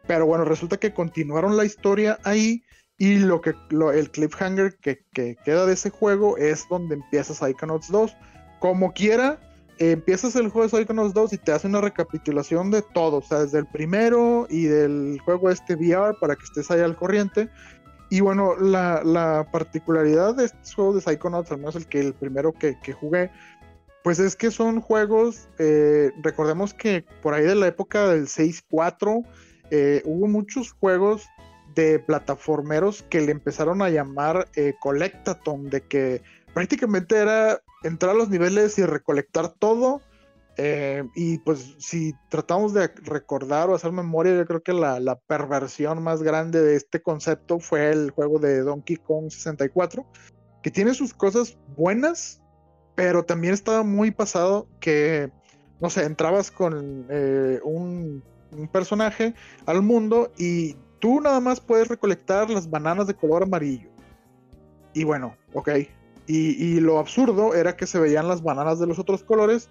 pero bueno, resulta que continuaron la historia ahí y lo que el cliffhanger que, que, queda de ese juego es donde empiezas Psychonauts 2. Como quiera, empiezas el juego de Psychonauts 2 y te hace una recapitulación de todo, o sea, desde el primero y del juego este VR para que estés ahí al corriente. Y bueno, la, particularidad de estos juegos de Psychonauts, al menos el que el primero que, jugué, pues es que son juegos, eh, recordemos que por ahí de la época del 6.4 eh, hubo muchos juegos de plataformeros que le empezaron a llamar eh, de que prácticamente era entrar a los niveles y recolectar todo eh, y pues si tratamos de recordar o hacer memoria, yo creo que la, perversión más grande de este concepto fue el juego de Donkey Kong 64, que tiene sus cosas buenas, pero también estaba muy pasado que, no sé, entrabas con eh, un, personaje al mundo y tú nada más puedes recolectar las bananas de color amarillo. Y bueno, ok. y lo absurdo era que se veían las bananas de los otros colores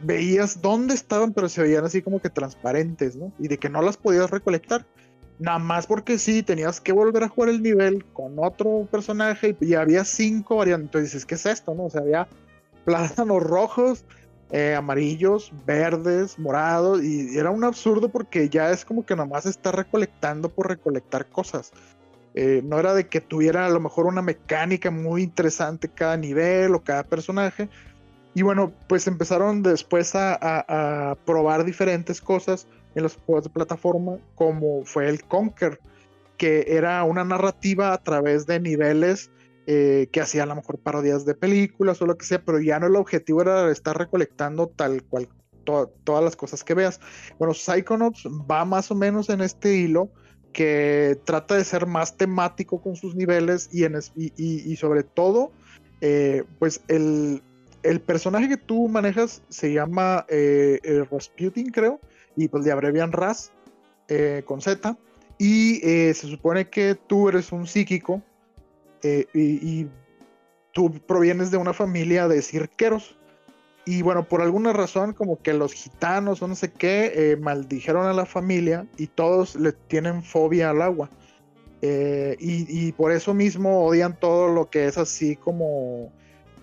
veías dónde estaban, pero se veían así como que transparentes, ¿no? Y de que no las podías recolectar. Nada más porque sí, tenías que volver a jugar el nivel con otro personaje y, había cinco variantes. Entonces dices, ¿qué es esto? No? O sea, había plátanos rojos, eh, amarillos, verdes, morados, y era un absurdo porque ya es como que nada más está recolectando por recolectar cosas. Eh, no era de que tuviera a lo mejor una mecánica muy interesante cada nivel o cada personaje, y bueno, pues empezaron después a, probar diferentes cosas en los juegos de plataforma, como fue el Conquer, que era una narrativa a través de niveles eh, que hacían a lo mejor parodias de películas o lo que sea, pero ya no el objetivo era estar recolectando tal cual todas las cosas que veas. Bueno, Psychonauts va más o menos en este hilo que trata de ser más temático con sus niveles y, en, sobre todo, eh, pues el, el personaje que tú manejas se llama eh, eh, Rasputin, creo, y pues le abrevian Ras eh, con Z. Y se supone que tú eres un psíquico y, tú provienes de una familia de cirqueros. Y bueno, por alguna razón, como que los gitanos o no sé qué, maldijeron a la familia y todos le tienen fobia al agua. y, por eso mismo odian todo lo que es así como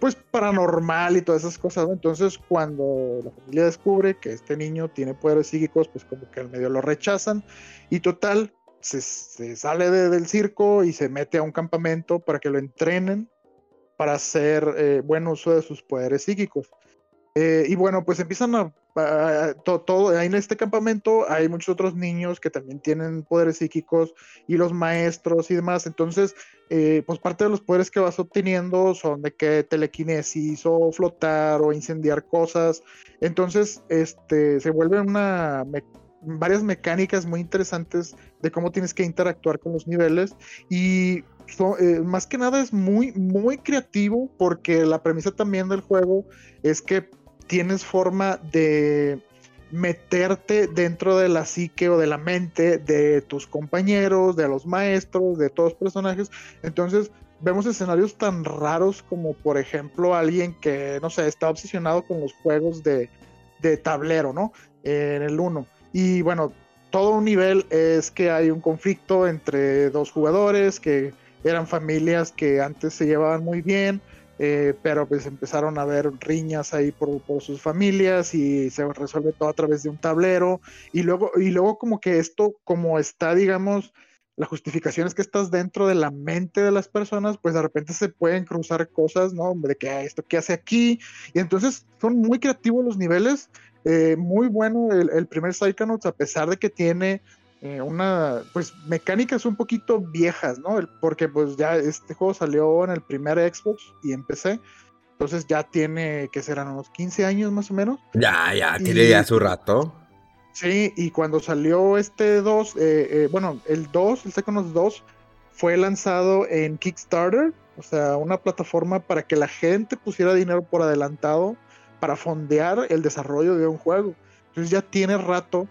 pues paranormal y todas esas cosas, Entonces cuando la familia descubre que este niño tiene poderes psíquicos, pues como que al medio lo rechazan y total, se, sale del circo y se mete a un campamento para que lo entrenen para hacer eh, buen uso de sus poderes psíquicos. Eh, y bueno, pues empiezan a, todo, ahí en este campamento hay muchos otros niños que también tienen poderes psíquicos y los maestros y demás. Entonces, eh, pues parte de los poderes que vas obteniendo son de que telequinesis o flotar o incendiar cosas. Entonces, este, se vuelven una varias mecánicas muy interesantes de cómo tienes que interactuar con los niveles y eh, más que nada es muy muy creativo porque la premisa también del juego es que tienes forma de meterte dentro de la psique o de la mente de tus compañeros, de los maestros, de todos los personajes. Entonces vemos escenarios tan raros como por ejemplo alguien que, no sé, está obsesionado con los juegos de, tablero, ¿no? en el 1. Y bueno, todo un nivel es que hay un conflicto entre dos jugadores que eran familias que antes se llevaban muy bien eh, pero pues empezaron a haber riñas ahí por, sus familias y se resuelve todo a través de un tablero. Y luego, y luego como que esto, como está, digamos, la justificación es que estás dentro de la mente de las personas, pues de repente se pueden cruzar cosas, ¿no? De que esto que hace aquí, y entonces son muy creativos los niveles, eh, muy bueno el, el primer Psychonauts, a pesar de que tiene eh, una, pues mecánicas un poquito viejas, ¿no? Porque pues ya este juego salió en el primer Xbox y empecé. Entonces ya tiene, que serán unos 15 años más o menos. Ya, ya, tiene ya su rato. Sí, y cuando salió este 2, eh, eh, bueno, el 2, el Second 2, fue lanzado en Kickstarter, o sea, una plataforma para que la gente pusiera dinero por adelantado para fondear el desarrollo de un juego. Entonces ya tiene rato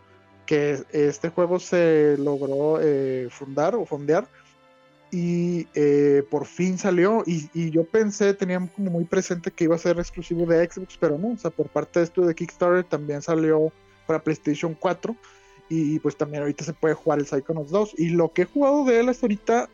que este juego se logró eh, fundar o fondear y eh, por fin salió y, yo pensé, tenía como muy presente que iba a ser exclusivo de Xbox, pero no, o sea, por parte de esto de Kickstarter también salió para PlayStation 4 y pues también ahorita se puede jugar el Psychonauts 2 y lo que he jugado de él hasta ahorita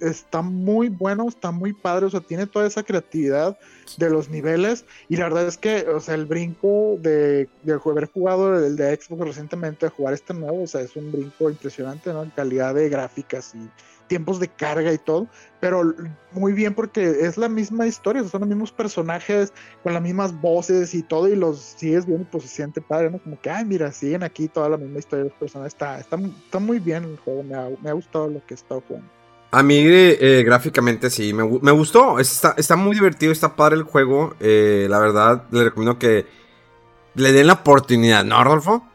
está muy bueno, está muy padre, o sea, tiene toda esa creatividad de los niveles y la verdad es que, o sea, el brinco de, de haber jugado el de Xbox recientemente a jugar este nuevo, o sea, es un brinco impresionante, ¿no? En calidad de gráficas y tiempos de carga y todo, pero muy bien porque es la misma historia, son los mismos personajes con las mismas voces y todo, y los sigues viendo pues se siente padre, ¿no? Como que, ay, mira, siguen aquí toda la misma historia de los personajes, está, está, está muy bien el juego, me ha, me ha gustado lo que he estado jugando. A mí eh, gráficamente sí, me, me gustó, está, está, muy divertido, está padre el juego, eh, la verdad le recomiendo que le den la oportunidad, ¿no, Rodolfo?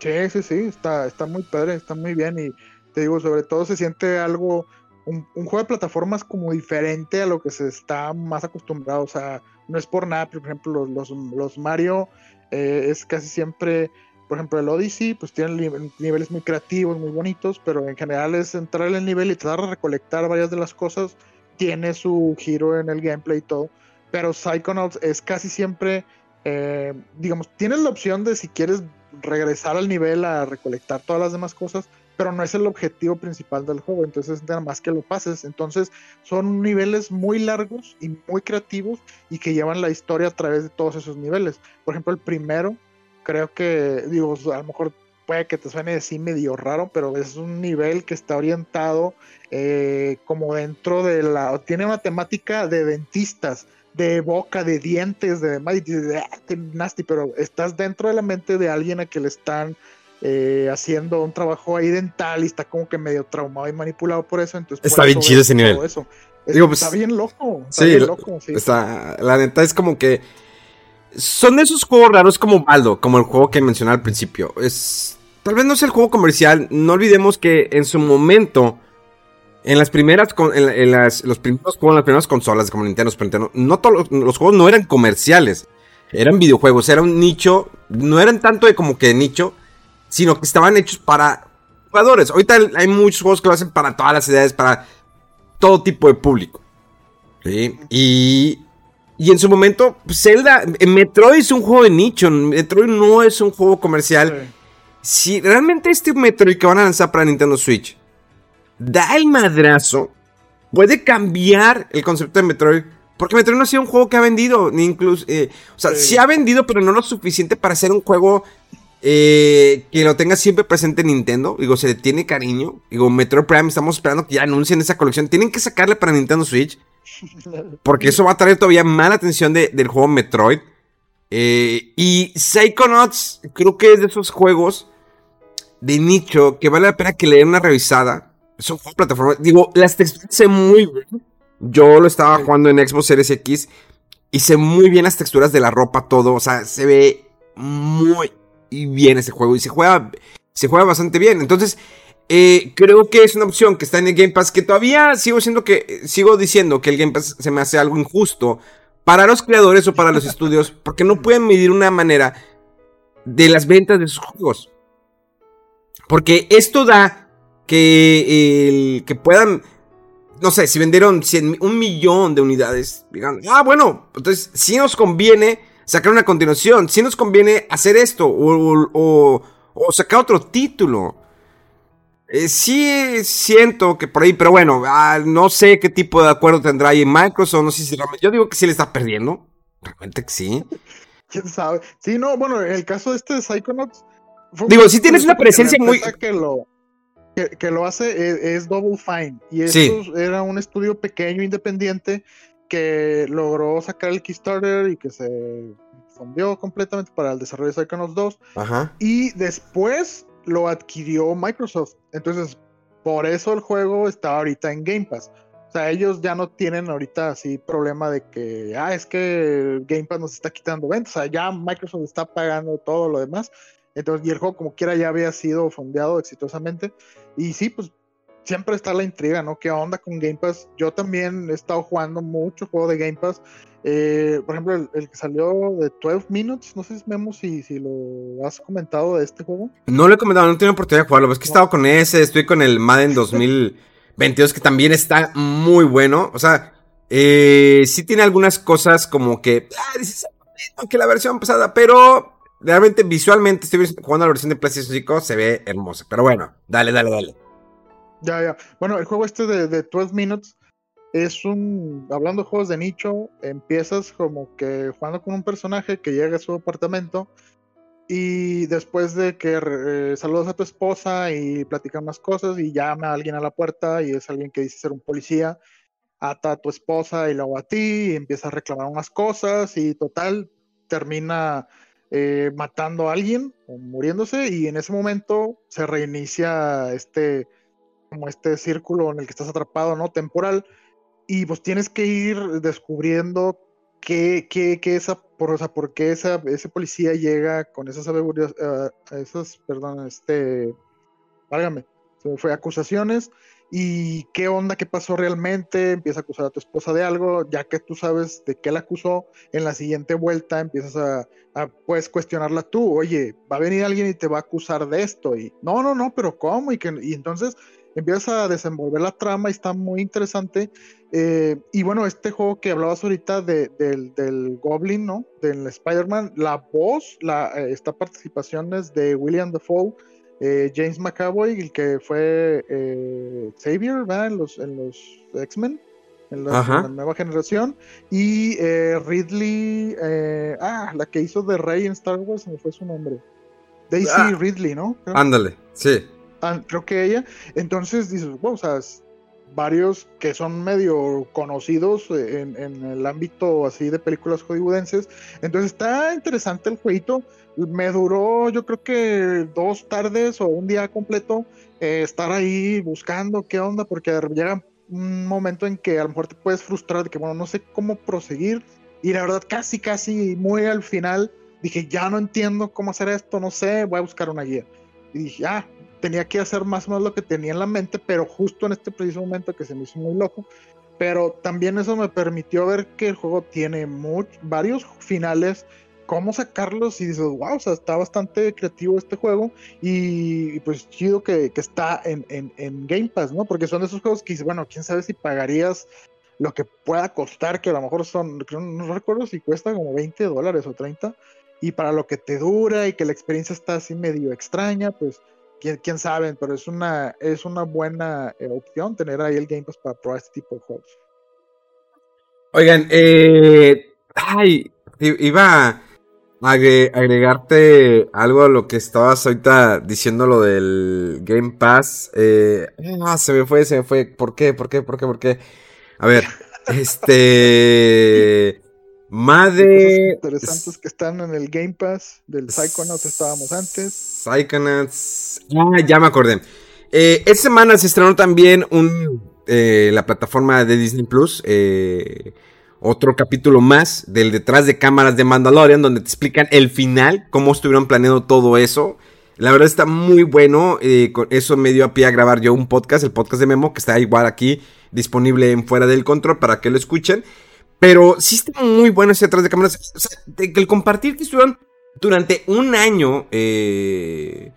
Sí, sí, sí, está, está muy padre, está muy bien y te digo, sobre todo se siente algo, un, juego de plataformas como diferente a lo que se está más acostumbrado, o sea, no es por nada, por ejemplo, los, los, Mario eh, es casi siempre, por ejemplo, el Odyssey, pues tienen niveles muy creativos, muy bonitos, pero en general es entrar en el nivel y tratar de recolectar varias de las cosas, tiene su giro en el gameplay y todo, pero Psychonauts es casi siempre, eh, digamos, tienes la opción de si quieres regresar al nivel a recolectar todas las demás cosas, pero no es el objetivo principal del juego, entonces nada más que lo pases. Entonces son niveles muy largos y muy creativos y que llevan la historia a través de todos esos niveles. Por ejemplo, el primero, creo que, digo, a lo mejor puede que te suene así medio raro, pero es un nivel que está orientado eh, como dentro de la... Tiene una temática de dentistas de boca, de dientes, de demás, y dices, ah, nasty, pero estás dentro de la mente de alguien a que le están eh, haciendo un trabajo ahí dental y está como que medio traumado y manipulado por eso. Entonces, está bien chido ese nivel. Pues, está bien loco. Está sí, bien loco, la neta es como que. Son esos juegos raros como Baldo, como el juego que mencioné al principio. Es. Tal vez no sea el juego comercial. No olvidemos que en su momento. En las primeras. En, las, los primeros juegos, en las primeras consolas como Nintendo, Super Nintendo. No todos los juegos no eran comerciales. Eran videojuegos. Era un nicho. No eran tanto de como que nicho sino que estaban hechos para jugadores. Ahorita hay muchos juegos que lo hacen para todas las edades, para todo tipo de público. ¿sí? Y, y en su momento, pues, Zelda, eh, Metroid es un juego de nicho, Metroid no es un juego comercial. Si realmente este Metroid que van a lanzar para Nintendo Switch da el madrazo, puede cambiar el concepto de Metroid. Porque Metroid no ha sido un juego que ha vendido, ni incluso. Eh, o sea, sí. ha vendido, pero no lo suficiente para ser un juego eh, que lo tenga siempre presente Nintendo. Digo, se le tiene cariño. Digo, Metroid Prime, estamos esperando que ya anuncien esa colección. Tienen que sacarle para Nintendo Switch. *laughs* Porque eso va a traer todavía más la atención del juego Metroid. Eh, y Psychonauts, creo que es de esos juegos de nicho que vale la pena que le den una revisada. Es un juego de plataforma. Digo, las texturas se muy bien. Yo lo estaba jugando en Xbox Series X y se muy bien las texturas de la ropa, todo. O sea, se ve muy, y bien ese juego y se juega, se juega bastante bien. Entonces, eh, creo que es una opción que está en el Game Pass que todavía sigo siendo que sigo diciendo que el Game Pass se me hace algo injusto para los creadores o para los *laughs* estudios porque no pueden medir una manera de las ventas de sus juegos. Porque esto da que, que puedan, no sé, si vendieron un millón de unidades, digan, ah, bueno, entonces si nos conviene sacar una continuación. Si nos conviene hacer esto o, sacar otro título. Eh, sí, siento que por ahí, pero bueno, ah, no sé qué tipo de acuerdo tendrá ahí Microsoft, no sé si realmente, yo digo que sí le está perdiendo, realmente que sí. ¿Quién sabe? Sí, no, bueno, el caso de este de Psychonauts... Digo, sí tienes una presencia muy... Que lo, que, lo hace es, Double Fine, y eso era un estudio pequeño, independiente, que logró sacar el Kickstarter y que se fundió completamente para el desarrollo de Psychonauts 2. Ajá. Y después lo adquirió Microsoft. Entonces, por eso el juego está ahorita en Game Pass. O sea, ellos ya no tienen ahorita así problema de que, ah, es que Game Pass nos está quitando ventas. O sea, ya Microsoft está pagando todo lo demás. Entonces, y el juego como quiera ya había sido fondeado exitosamente. Y sí, pues siempre está la intriga, ¿no? ¿Qué onda con Game Pass? Yo también he estado jugando mucho juego de Game Pass. Eh, por ejemplo, el, que salió de 12 Minutes, no sé, Memo, si, si lo has comentado de este juego. No lo he comentado, no he tenido oportunidad de jugarlo. Es que he estado con ese, estoy con el Madden 2022, que también está muy bueno. O sea, eh, sí tiene algunas cosas como que, ah, dices, que la versión pasada, pero realmente visualmente estoy jugando la versión de PlayStation 5, se ve hermosa. Pero bueno, dale, dale, dale. Ya, ya. Bueno, el juego este de, de 12 Minutes es un, hablando de juegos de nicho, empiezas como que jugando con un personaje que llega a su apartamento y después de que eh, saludas a tu esposa y platican más cosas y llama a alguien a la puerta y es alguien que dice ser un policía, ata a tu esposa y luego a ti y empieza a reclamar unas cosas y total termina eh, matando a alguien o muriéndose y en ese momento se reinicia este como este círculo en el que estás atrapado, ¿no? Temporal y pues tienes que ir descubriendo qué, qué, qué esa, por, o sea, por qué esa, ese policía llega con esas averiguaciones, uh, esas, perdón, este, válgame, se me fue acusaciones y qué onda, qué pasó realmente, empieza a acusar a tu esposa de algo, ya que tú sabes de qué la acusó, en la siguiente vuelta empiezas a, a puedes cuestionarla tú, oye, va a venir alguien y te va a acusar de esto, y no, no, no, pero ¿cómo? Y, que, y entonces empiezas a desenvolver la trama y está muy interesante. Eh, y bueno, este juego que hablabas ahorita de, del, Goblin, ¿no? Del Spider-Man, la voz, la, eh, esta participación es de William Dafoe, eh, James McAvoy, el que fue Xavier, ¿verdad? En los, en los X-Men. En la, nueva generación. Y Ridley, ah, la que hizo de Rey en Star Wars, me fue su nombre. Daisy ah. Ridley, ¿no? Ándale, sí creo que ella. Entonces dices, wow, o sea, varios que son medio conocidos en, el ámbito así de películas hollywoodenses. Entonces está interesante el jueguito. Me duró, yo creo que dos tardes o un día completo eh, estar ahí buscando qué onda, porque llega un momento en que a lo mejor te puedes frustrar de que, bueno, no sé cómo proseguir. Y la verdad, casi, casi muy al final, dije, ya no entiendo cómo hacer esto, no sé, voy a buscar una guía. Y dije, ah, tenía que hacer más o menos lo que tenía en la mente, pero justo en este preciso momento que se me hizo muy loco. Pero también eso me permitió ver que el juego tiene varios finales, cómo sacarlos y dices, wow, o sea, está bastante creativo este juego y, pues chido que, está en, Game Pass, ¿no? Porque son esos juegos que dices, bueno, quién sabe si pagarías lo que pueda costar, que a lo mejor son, no recuerdo si cuesta como 20 dólares o 30, y para lo que te dura y que la experiencia está así medio extraña, pues quién, sabe, pero es una, es una buena eh, opción tener ahí el Game Pass para probar este tipo de juegos. Oigan, eh, ay, iba a agregarte algo a lo que estabas ahorita diciendo lo del Game Pass. Eh, se me fue, se me fue. ¿Por qué? ¿Por qué? ¿Por qué? ¿Por qué? A ver, *laughs* este... Madre. interesantes que están en el Game Pass del Psychonauts estábamos antes. Psychonauts. Ah, ya me acordé. Eh, esta semana se estrenó también un, eh, la plataforma de Disney Plus. Eh, otro capítulo más del detrás de cámaras de Mandalorian, donde te explican el final, cómo estuvieron planeando todo eso. La verdad está muy bueno. con eso me dio a pie a grabar yo un podcast, el podcast de Memo, que está igual aquí disponible en Fuera del Control para que lo escuchen. Pero sí está muy bueno ese atrás de cámaras. El compartir que estuvieron durante un año eh,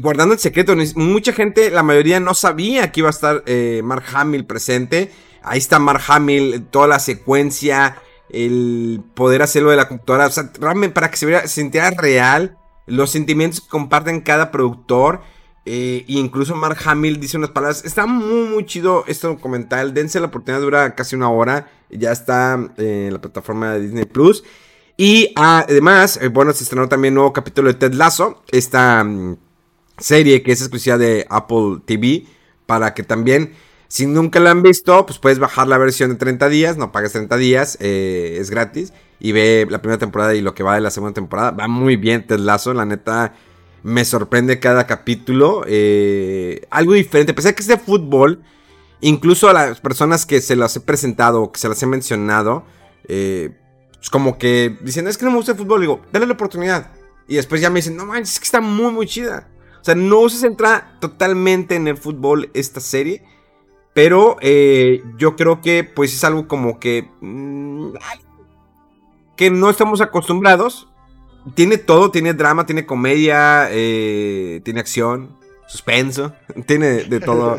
guardando el secreto. Mucha gente, la mayoría no sabía que iba a estar eh, Mark Hamill presente. Ahí está Mark Hamill, toda la secuencia, el poder hacerlo de la computadora. O sea, realmente para que se, se sintiera real los sentimientos que comparten cada productor. Eh, incluso Mark Hamill dice unas palabras. Está muy, chido este documental. Dense la oportunidad, dura casi una hora. Ya está eh, en la plataforma de Disney Plus. Y además, eh, bueno, se estrenó también un nuevo capítulo de Ted Lasso. Esta mm, serie que es exclusiva de Apple TV. Para que también, si nunca la han visto, pues puedes bajar la versión de 30 días. No pagues 30 días, es gratis. Y ve la primera temporada y lo que va de la segunda temporada. Va muy bien Ted Lasso, la neta me sorprende cada capítulo. Eh, algo diferente. Pese a que es de fútbol, incluso a las personas que se las he presentado o que se las he mencionado, eh, como que dicen, es que no me gusta el fútbol. Digo, dale la oportunidad. Y después ya me dicen, no manches, es que está muy, muy chida. O sea, no se centra totalmente en el fútbol esta serie. Pero eh, yo creo que pues es algo como que... Mm, que no estamos acostumbrados tiene todo, tiene drama, tiene comedia, eh, tiene acción, suspenso, *laughs* tiene de todo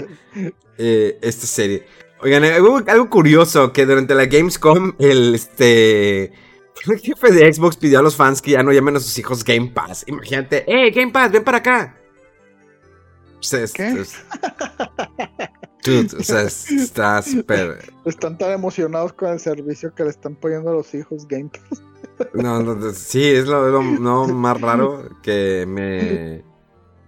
eh, esta serie. Oigan, algo, curioso, que durante la Gamescom, el, este, el jefe de Xbox pidió a los fans que ya no llamen a sus hijos Game Pass. Imagínate, ¡eh, Game Pass, ven para acá! ¿Qué? o sea, está súper... Están tan emocionados con el servicio que le están poniendo a los hijos Game Pass. No, no, sí, es lo, más raro que me,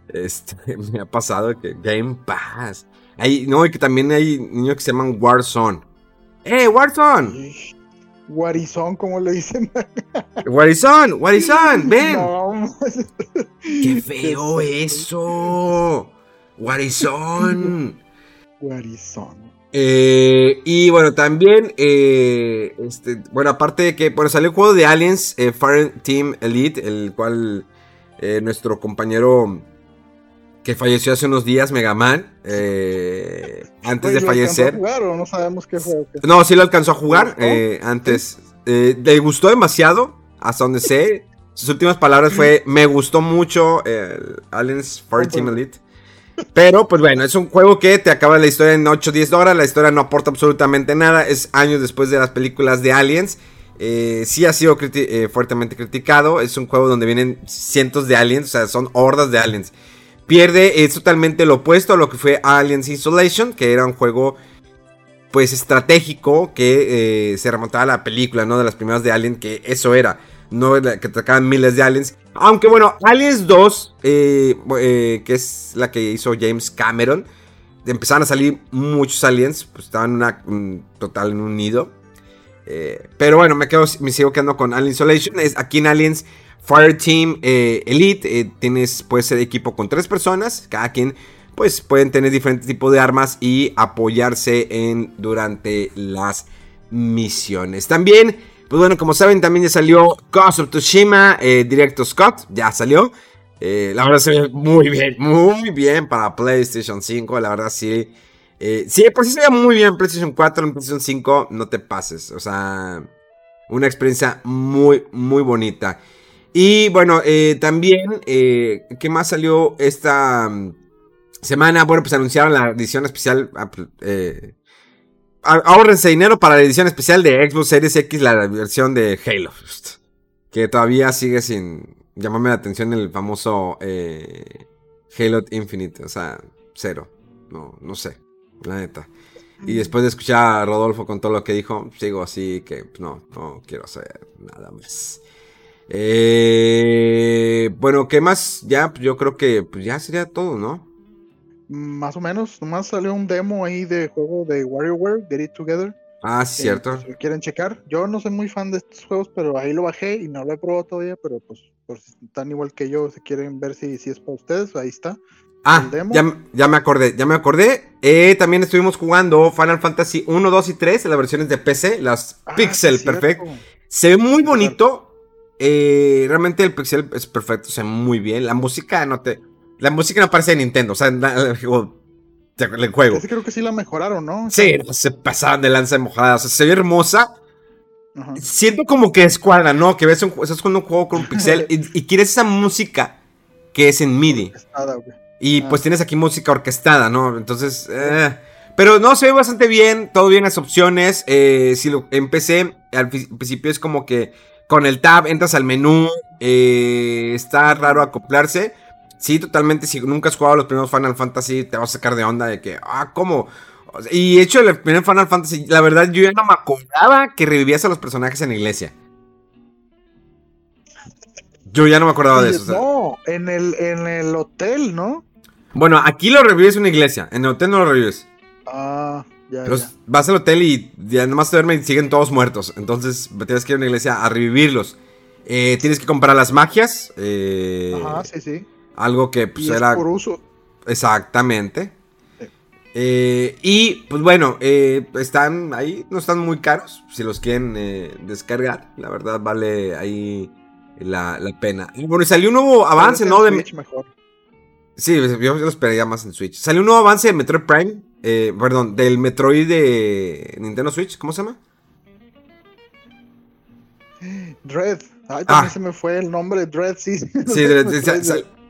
este, *laughs* me ha pasado, que Game Pass. Hay, no, y que también hay niños que se llaman Warzone. ¡Eh, Warzone! Warizón, como le dicen. *laughs* Warizón, Warizón, ven. ¡Qué feo eso! Warizón. Warizón. Eh, y bueno, también, eh, este, bueno, aparte de que, bueno, salió el juego de Aliens, eh, Fire Team Elite, el cual nuestro compañero que falleció hace unos días, Megaman, antes de fallecer. Jugar, o no sabemos qué fue? No, sí lo alcanzó a jugar antes. le gustó demasiado, hasta donde sé. Sus últimas palabras fue, me gustó mucho el Aliens Fire Team Elite. Pero, pues bueno, es un juego que te acaba la historia en 8 o 10 horas. La historia no aporta absolutamente nada. Es años después de las películas de Aliens. Eh, sí ha sido eh, fuertemente criticado. Es un juego donde vienen cientos de aliens, o sea, son hordas de aliens. Pierde, es totalmente lo opuesto a lo que fue Aliens Isolation, que era un juego, pues, estratégico que eh, se remontaba a la película, ¿no? De las primeras de Alien, que eso era no que atacaban miles de aliens. Aunque bueno, Aliens 2, eh, eh, que es la que hizo James Cameron, empezaron a salir muchos aliens, pues estaban una, total en un nido. Eh, pero bueno, me, quedo, me sigo quedando con Alien Isolation. Es, aquí en Aliens Fire Team Elite tienes, puede ser equipo con tres personas, cada quien pues pueden tener diferentes tipos de armas y apoyarse en durante las misiones. También pues bueno, como saben, también ya salió Ghost of Tsushima, eh, Directo Scott, ya salió. Eh, la verdad se ve muy bien, muy bien para PlayStation 5, la verdad sí. Eh, sí, por sí se ve muy bien PlayStation 4, en PlayStation 5, no te pases. O sea, una experiencia muy, muy bonita. Y bueno, también, ¿qué más salió esta mm, semana? Bueno, pues anunciaron la edición especial ah, pues, ahorrense dinero para la edición especial de Xbox Series X, la versión de Halo. Que todavía sigue sin llamarme la atención el famoso eh, Halo Infinite. O sea, cero. No, no sé. La neta. Y después de escuchar a Rodolfo con todo lo que dijo, sigo así que pues, no, no quiero hacer nada más. Eh, bueno, ¿qué más? Ya, pues, yo creo que pues, ya sería todo, ¿no? Más o menos, nomás salió un demo ahí de juego de WarioWare, Get It Together. Ah, sí, cierto. Si lo quieren checar. Yo no soy muy fan de estos juegos, pero ahí lo bajé y no lo he probado todavía, pero pues por si están igual que yo, si quieren ver si, si es para ustedes, ahí está. Ah, ya, ya, me acordé, ya me acordé. Eh, también estuvimos jugando Final Fantasy 1, 2 y 3, las versiones de PC, las ah, Pixel Perfect. Se ve muy bonito. Eh, realmente el Pixel es perfecto, se ve muy bien. La música no te la música no parece de Nintendo, o sea, el juego. El juego. creo que sí la mejoraron, ¿no? Sí, se pasaban de lanza de mojada. O sea, se ve hermosa. Siento como que escuadra, ¿no? Que ves un, estás jugando un juego con un pixel *laughs* y, quieres esa música que es en MIDI. Y ah. pues tienes aquí música orquestada, ¿no? Entonces, eh, pero no, se ve bastante bien, todo bien las opciones. Eh, si lo empecé, al principio es como que con el tab entras al menú, eh, está raro acoplarse. Sí, totalmente. Si nunca has jugado los primeros Final Fantasy, te vas a sacar de onda de que, ah, ¿cómo? Y hecho, el primer Final Fantasy, la verdad, yo ya no me acordaba que revivías a los personajes en la iglesia. Yo ya no me acordaba de eso. No, en el, en el hotel, ¿no? Bueno, aquí lo revives en una iglesia. En el hotel no lo revives. Ah, ya, Pero vas al hotel y ya nomás te duermen y siguen todos muertos. Entonces tienes que ir a una iglesia a revivirlos. Eh, tienes que comprar las magias. Eh, Ajá, sí, sí. Algo que pues, y era. por uso. Exactamente. Eh, y pues bueno, eh, están ahí, no están muy caros. Si los quieren eh, descargar, la verdad vale ahí la, la pena. Y bueno, salió un nuevo avance, ¿no? De... Mejor. Sí, yo lo esperaría más en Switch. Salió un nuevo avance de Metroid Prime. Eh, perdón, del Metroid de Nintendo Switch. ¿Cómo se llama? *gasps* Dread. Ay, también ah. se me fue el nombre. Dread, sí. *laughs* Sí, Dread,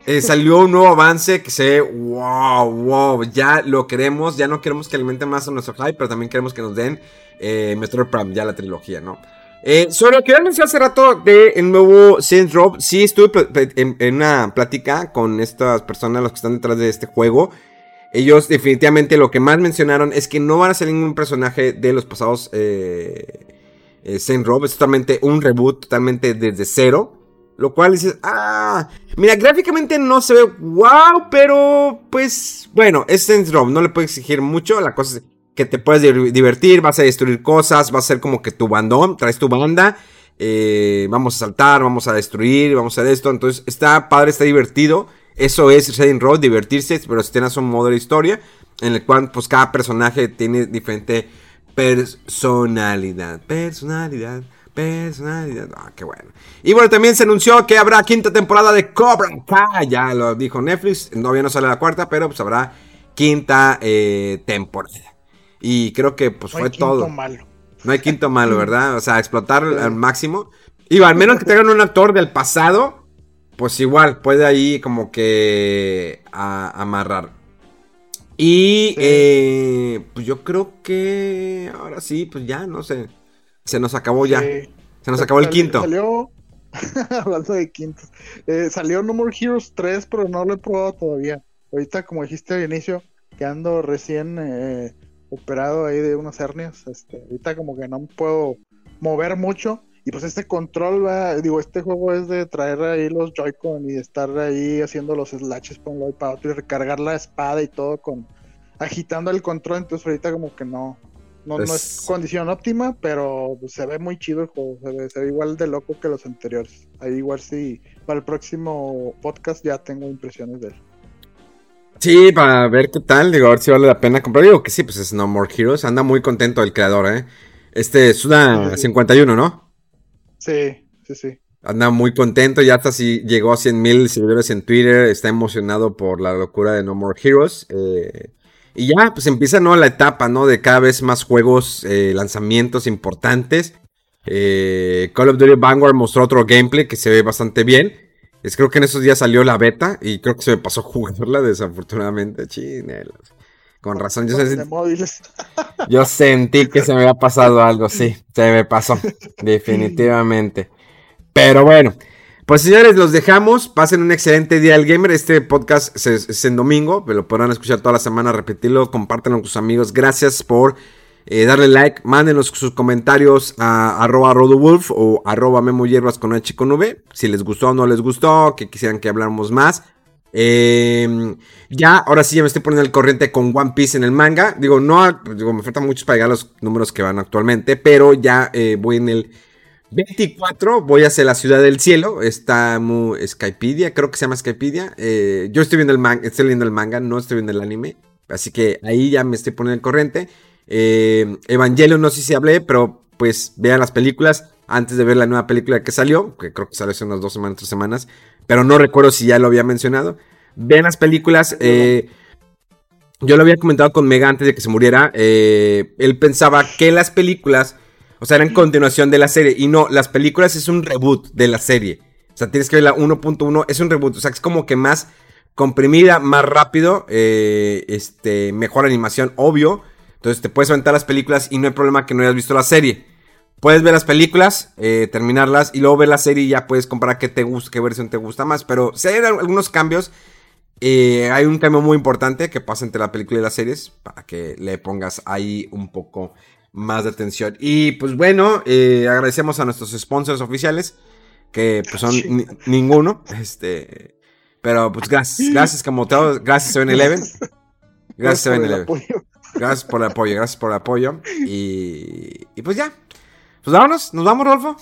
eh, salió un nuevo avance que se wow, wow, ya lo queremos, ya no queremos que alimente más a nuestro hype, pero también queremos que nos den eh, Metroid Prime, ya la trilogía, ¿no? Eh, sobre lo que ya mencioné hace rato de el nuevo Saints Row, sí estuve en, una plática con estas personas, los que están detrás de este juego. Ellos definitivamente lo que más mencionaron es que no van a salir ningún personaje de los pasados eh, eh, Row, es totalmente un reboot, totalmente desde cero. Lo cual dices, ah, mira, gráficamente no se ve wow, pero pues bueno, es Saints Row, no le puedo exigir mucho, la cosa es que te puedes divertir, vas a destruir cosas, va a ser como que tu bandón, traes tu banda, eh, vamos a saltar, vamos a destruir, vamos a hacer esto, entonces está padre, está divertido, eso es Saints Row, divertirse, pero si tienes un modo de historia en el cual pues cada personaje tiene diferente personalidad, personalidad. Personalidad. Ah, qué bueno. Y bueno, también se anunció que habrá quinta temporada de Cobra Kai. Ya lo dijo Netflix. Todavía no sale la cuarta, pero pues habrá quinta eh, temporada. Y creo que pues fue todo. Malo. No hay quinto malo, ¿verdad? O sea, explotar al máximo. Y al menos que tengan un actor del pasado, pues igual puede ahí como que amarrar. Y eh, pues yo creo que ahora sí, pues ya, no sé. Se nos acabó ya. Se nos acabó el quinto. Salió. *laughs* Hablando de quintos. Eh, salió No More Heroes 3, pero no lo he probado todavía. Ahorita, como dijiste al inicio, que ando recién eh, operado ahí de unas hernias. Este, ahorita como que no me puedo mover mucho. Y pues este control va, digo, este juego es de traer ahí los Joy-Con y estar ahí haciendo los slashes para un lado y para otro y recargar la espada y todo con agitando el control. Entonces ahorita como que no, no, es pues condición óptima, pero se ve muy chido el juego. Se ve, igual de loco que los anteriores. Ahí igual sí, para el próximo podcast ya tengo impresiones de él. Sí, para ver qué tal, digo, a ver si vale la pena comprar. Digo que sí, pues es No More Heroes. Anda muy contento el creador, ¿eh? Este es una 51, ¿no? Sí, sí, sí. Anda muy contento, ya hasta si llegó a 100 mil seguidores en Twitter. Está emocionado por la locura de No More Heroes. Eh, y ya, pues empieza, ¿no? La etapa, ¿no? De cada vez más juegos, eh, lanzamientos importantes. Eh, Call of Duty Vanguard mostró otro gameplay que se ve bastante bien. Es, creo que en esos días salió la beta y creo que se me pasó *laughs* jugarla desafortunadamente. Chinelas. Con razón, yo, sentí, yo sentí que se me había pasado *laughs* algo, sí, se me pasó, *laughs* definitivamente. Pero bueno, pues señores, los dejamos. Pasen un excelente día al gamer. Este podcast es, en domingo, lo podrán escuchar toda la semana, repetirlo, compártanlo con sus amigos. Gracias por eh, darle like, mándenos sus comentarios a arroba rodowolf o arroba memo con H con V. Si les gustó o no les gustó, que quisieran que habláramos más. Em, ya, ahora sí ya me estoy poniendo al corriente con One Piece en el manga. Digo, no, me faltan muchos para llegar a los números que van actualmente, pero ya eh, voy en el 24 voy hacia la ciudad del cielo. Está muy Skypedia, creo que se llama Skypedia. Eh, yo estoy viendo el manga, estoy leyendo el manga, no estoy viendo el anime. Así que ahí ya me estoy poniendo el corriente. Eh, Evangelio, no sé si hablé, pero pues vean las películas antes de ver la nueva película que salió, que creo que salió hace unas dos semanas, tres semanas. Pero no recuerdo si ya lo había mencionado. Vean las películas. Eh, yo lo había comentado con Mega antes de que se muriera. él pensaba que las películas o sea, eran continuación de la serie. Y no, las películas es un reboot de la serie. O sea, tienes que ver la 1.1, es un reboot. O sea, es como que más comprimida, más rápido, eh, este, mejor animación, obvio. Entonces te puedes aventar las películas y no hay problema que no hayas visto la serie. Puedes ver las películas, eh, terminarlas y luego ver la serie y ya puedes comparar qué te gusta, qué versión te gusta más. Pero si hay algunos cambios Eh, hay un cambio muy importante que pasa entre la película y las series para que le pongas ahí un poco más de atención. Y pues bueno, eh, agradecemos a nuestros sponsors oficiales que pues son ninguno. Este, pero pues gracias, gracias como todo, gracias 7-Eleven. Gracias 7-Eleven. Gracias por el apoyo, gracias por el apoyo. Y, y pues ya. Pues vámonos, nos vamos, Rolfo.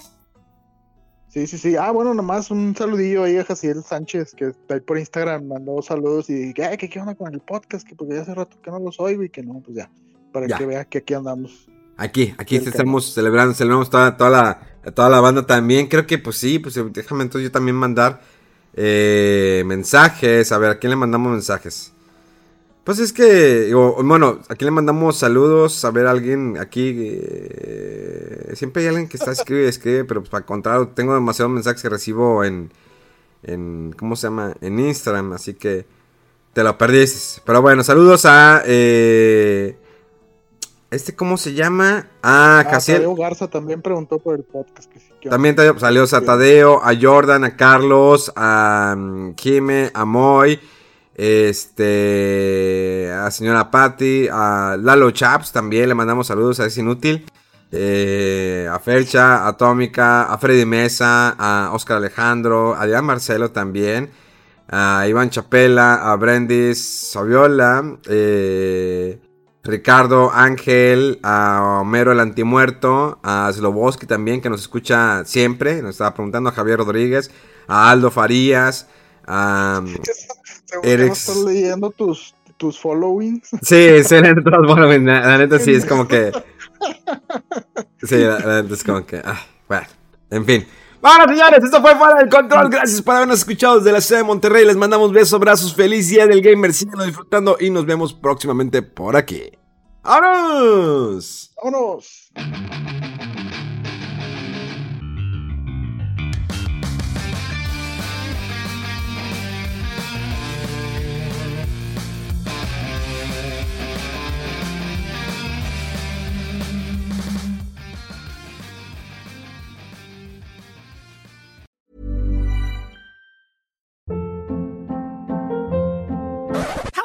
Sí, sí, sí. Ah, bueno, nomás un saludillo ahí a Jaciel Sánchez, que está ahí por Instagram, mandó saludos y que, ¿qué, qué onda con el podcast? Que porque ya hace rato que no los oigo y que no, pues ya, para que vea que aquí andamos. Aquí, aquí estamos celebrando, celebramos toda, toda, la, toda la banda también. Creo que, pues sí, pues déjame entonces yo también mandar eh, mensajes. A ver, ¿a quién le mandamos mensajes? Pues es que, bueno, aquí le mandamos saludos. A ver, alguien aquí. Eh, siempre hay alguien que está escribe, escribe, pero pues para contrario, tengo demasiados mensajes que recibo en, en. ¿Cómo se llama? En Instagram, así que te lo perdiste. Pero bueno, saludos a. Eh, ¿Este cómo se llama? Ah, ah Tadeo Garza también preguntó por el podcast. también salió a Tadeo, a Jordan, a Carlos, a um, a Moy este, a señora Patty, a Lalo Chaps también le mandamos saludos a Es Inútil. Eh, a Fercha, a Atómica, a Freddy Mesa, a Oscar Alejandro, a Adrián Marcelo también, a Iván Chapela, a Brendis Saviola, eh, Ricardo Ángel, a Homero el Antimuerto, a Sloboski también, que nos escucha siempre, nos estaba preguntando, a Javier Rodríguez, a Aldo Farías, a... *laughs* Eres... leyendo tus, tus followings. Sí, sí, la neta, la *laughs* neta sí, es como que... *laughs* Sí, la, neta es como que... bueno, en fin. Bueno, señores, esto fue Fuera del Control. Gracias por habernos escuchado desde la ciudad de Monterrey. Les mandamos besos, abrazos. Feliz día del gamer. Síganlo disfrutando y nos vemos próximamente por aquí. ¡Vámonos! ¡Vámonos!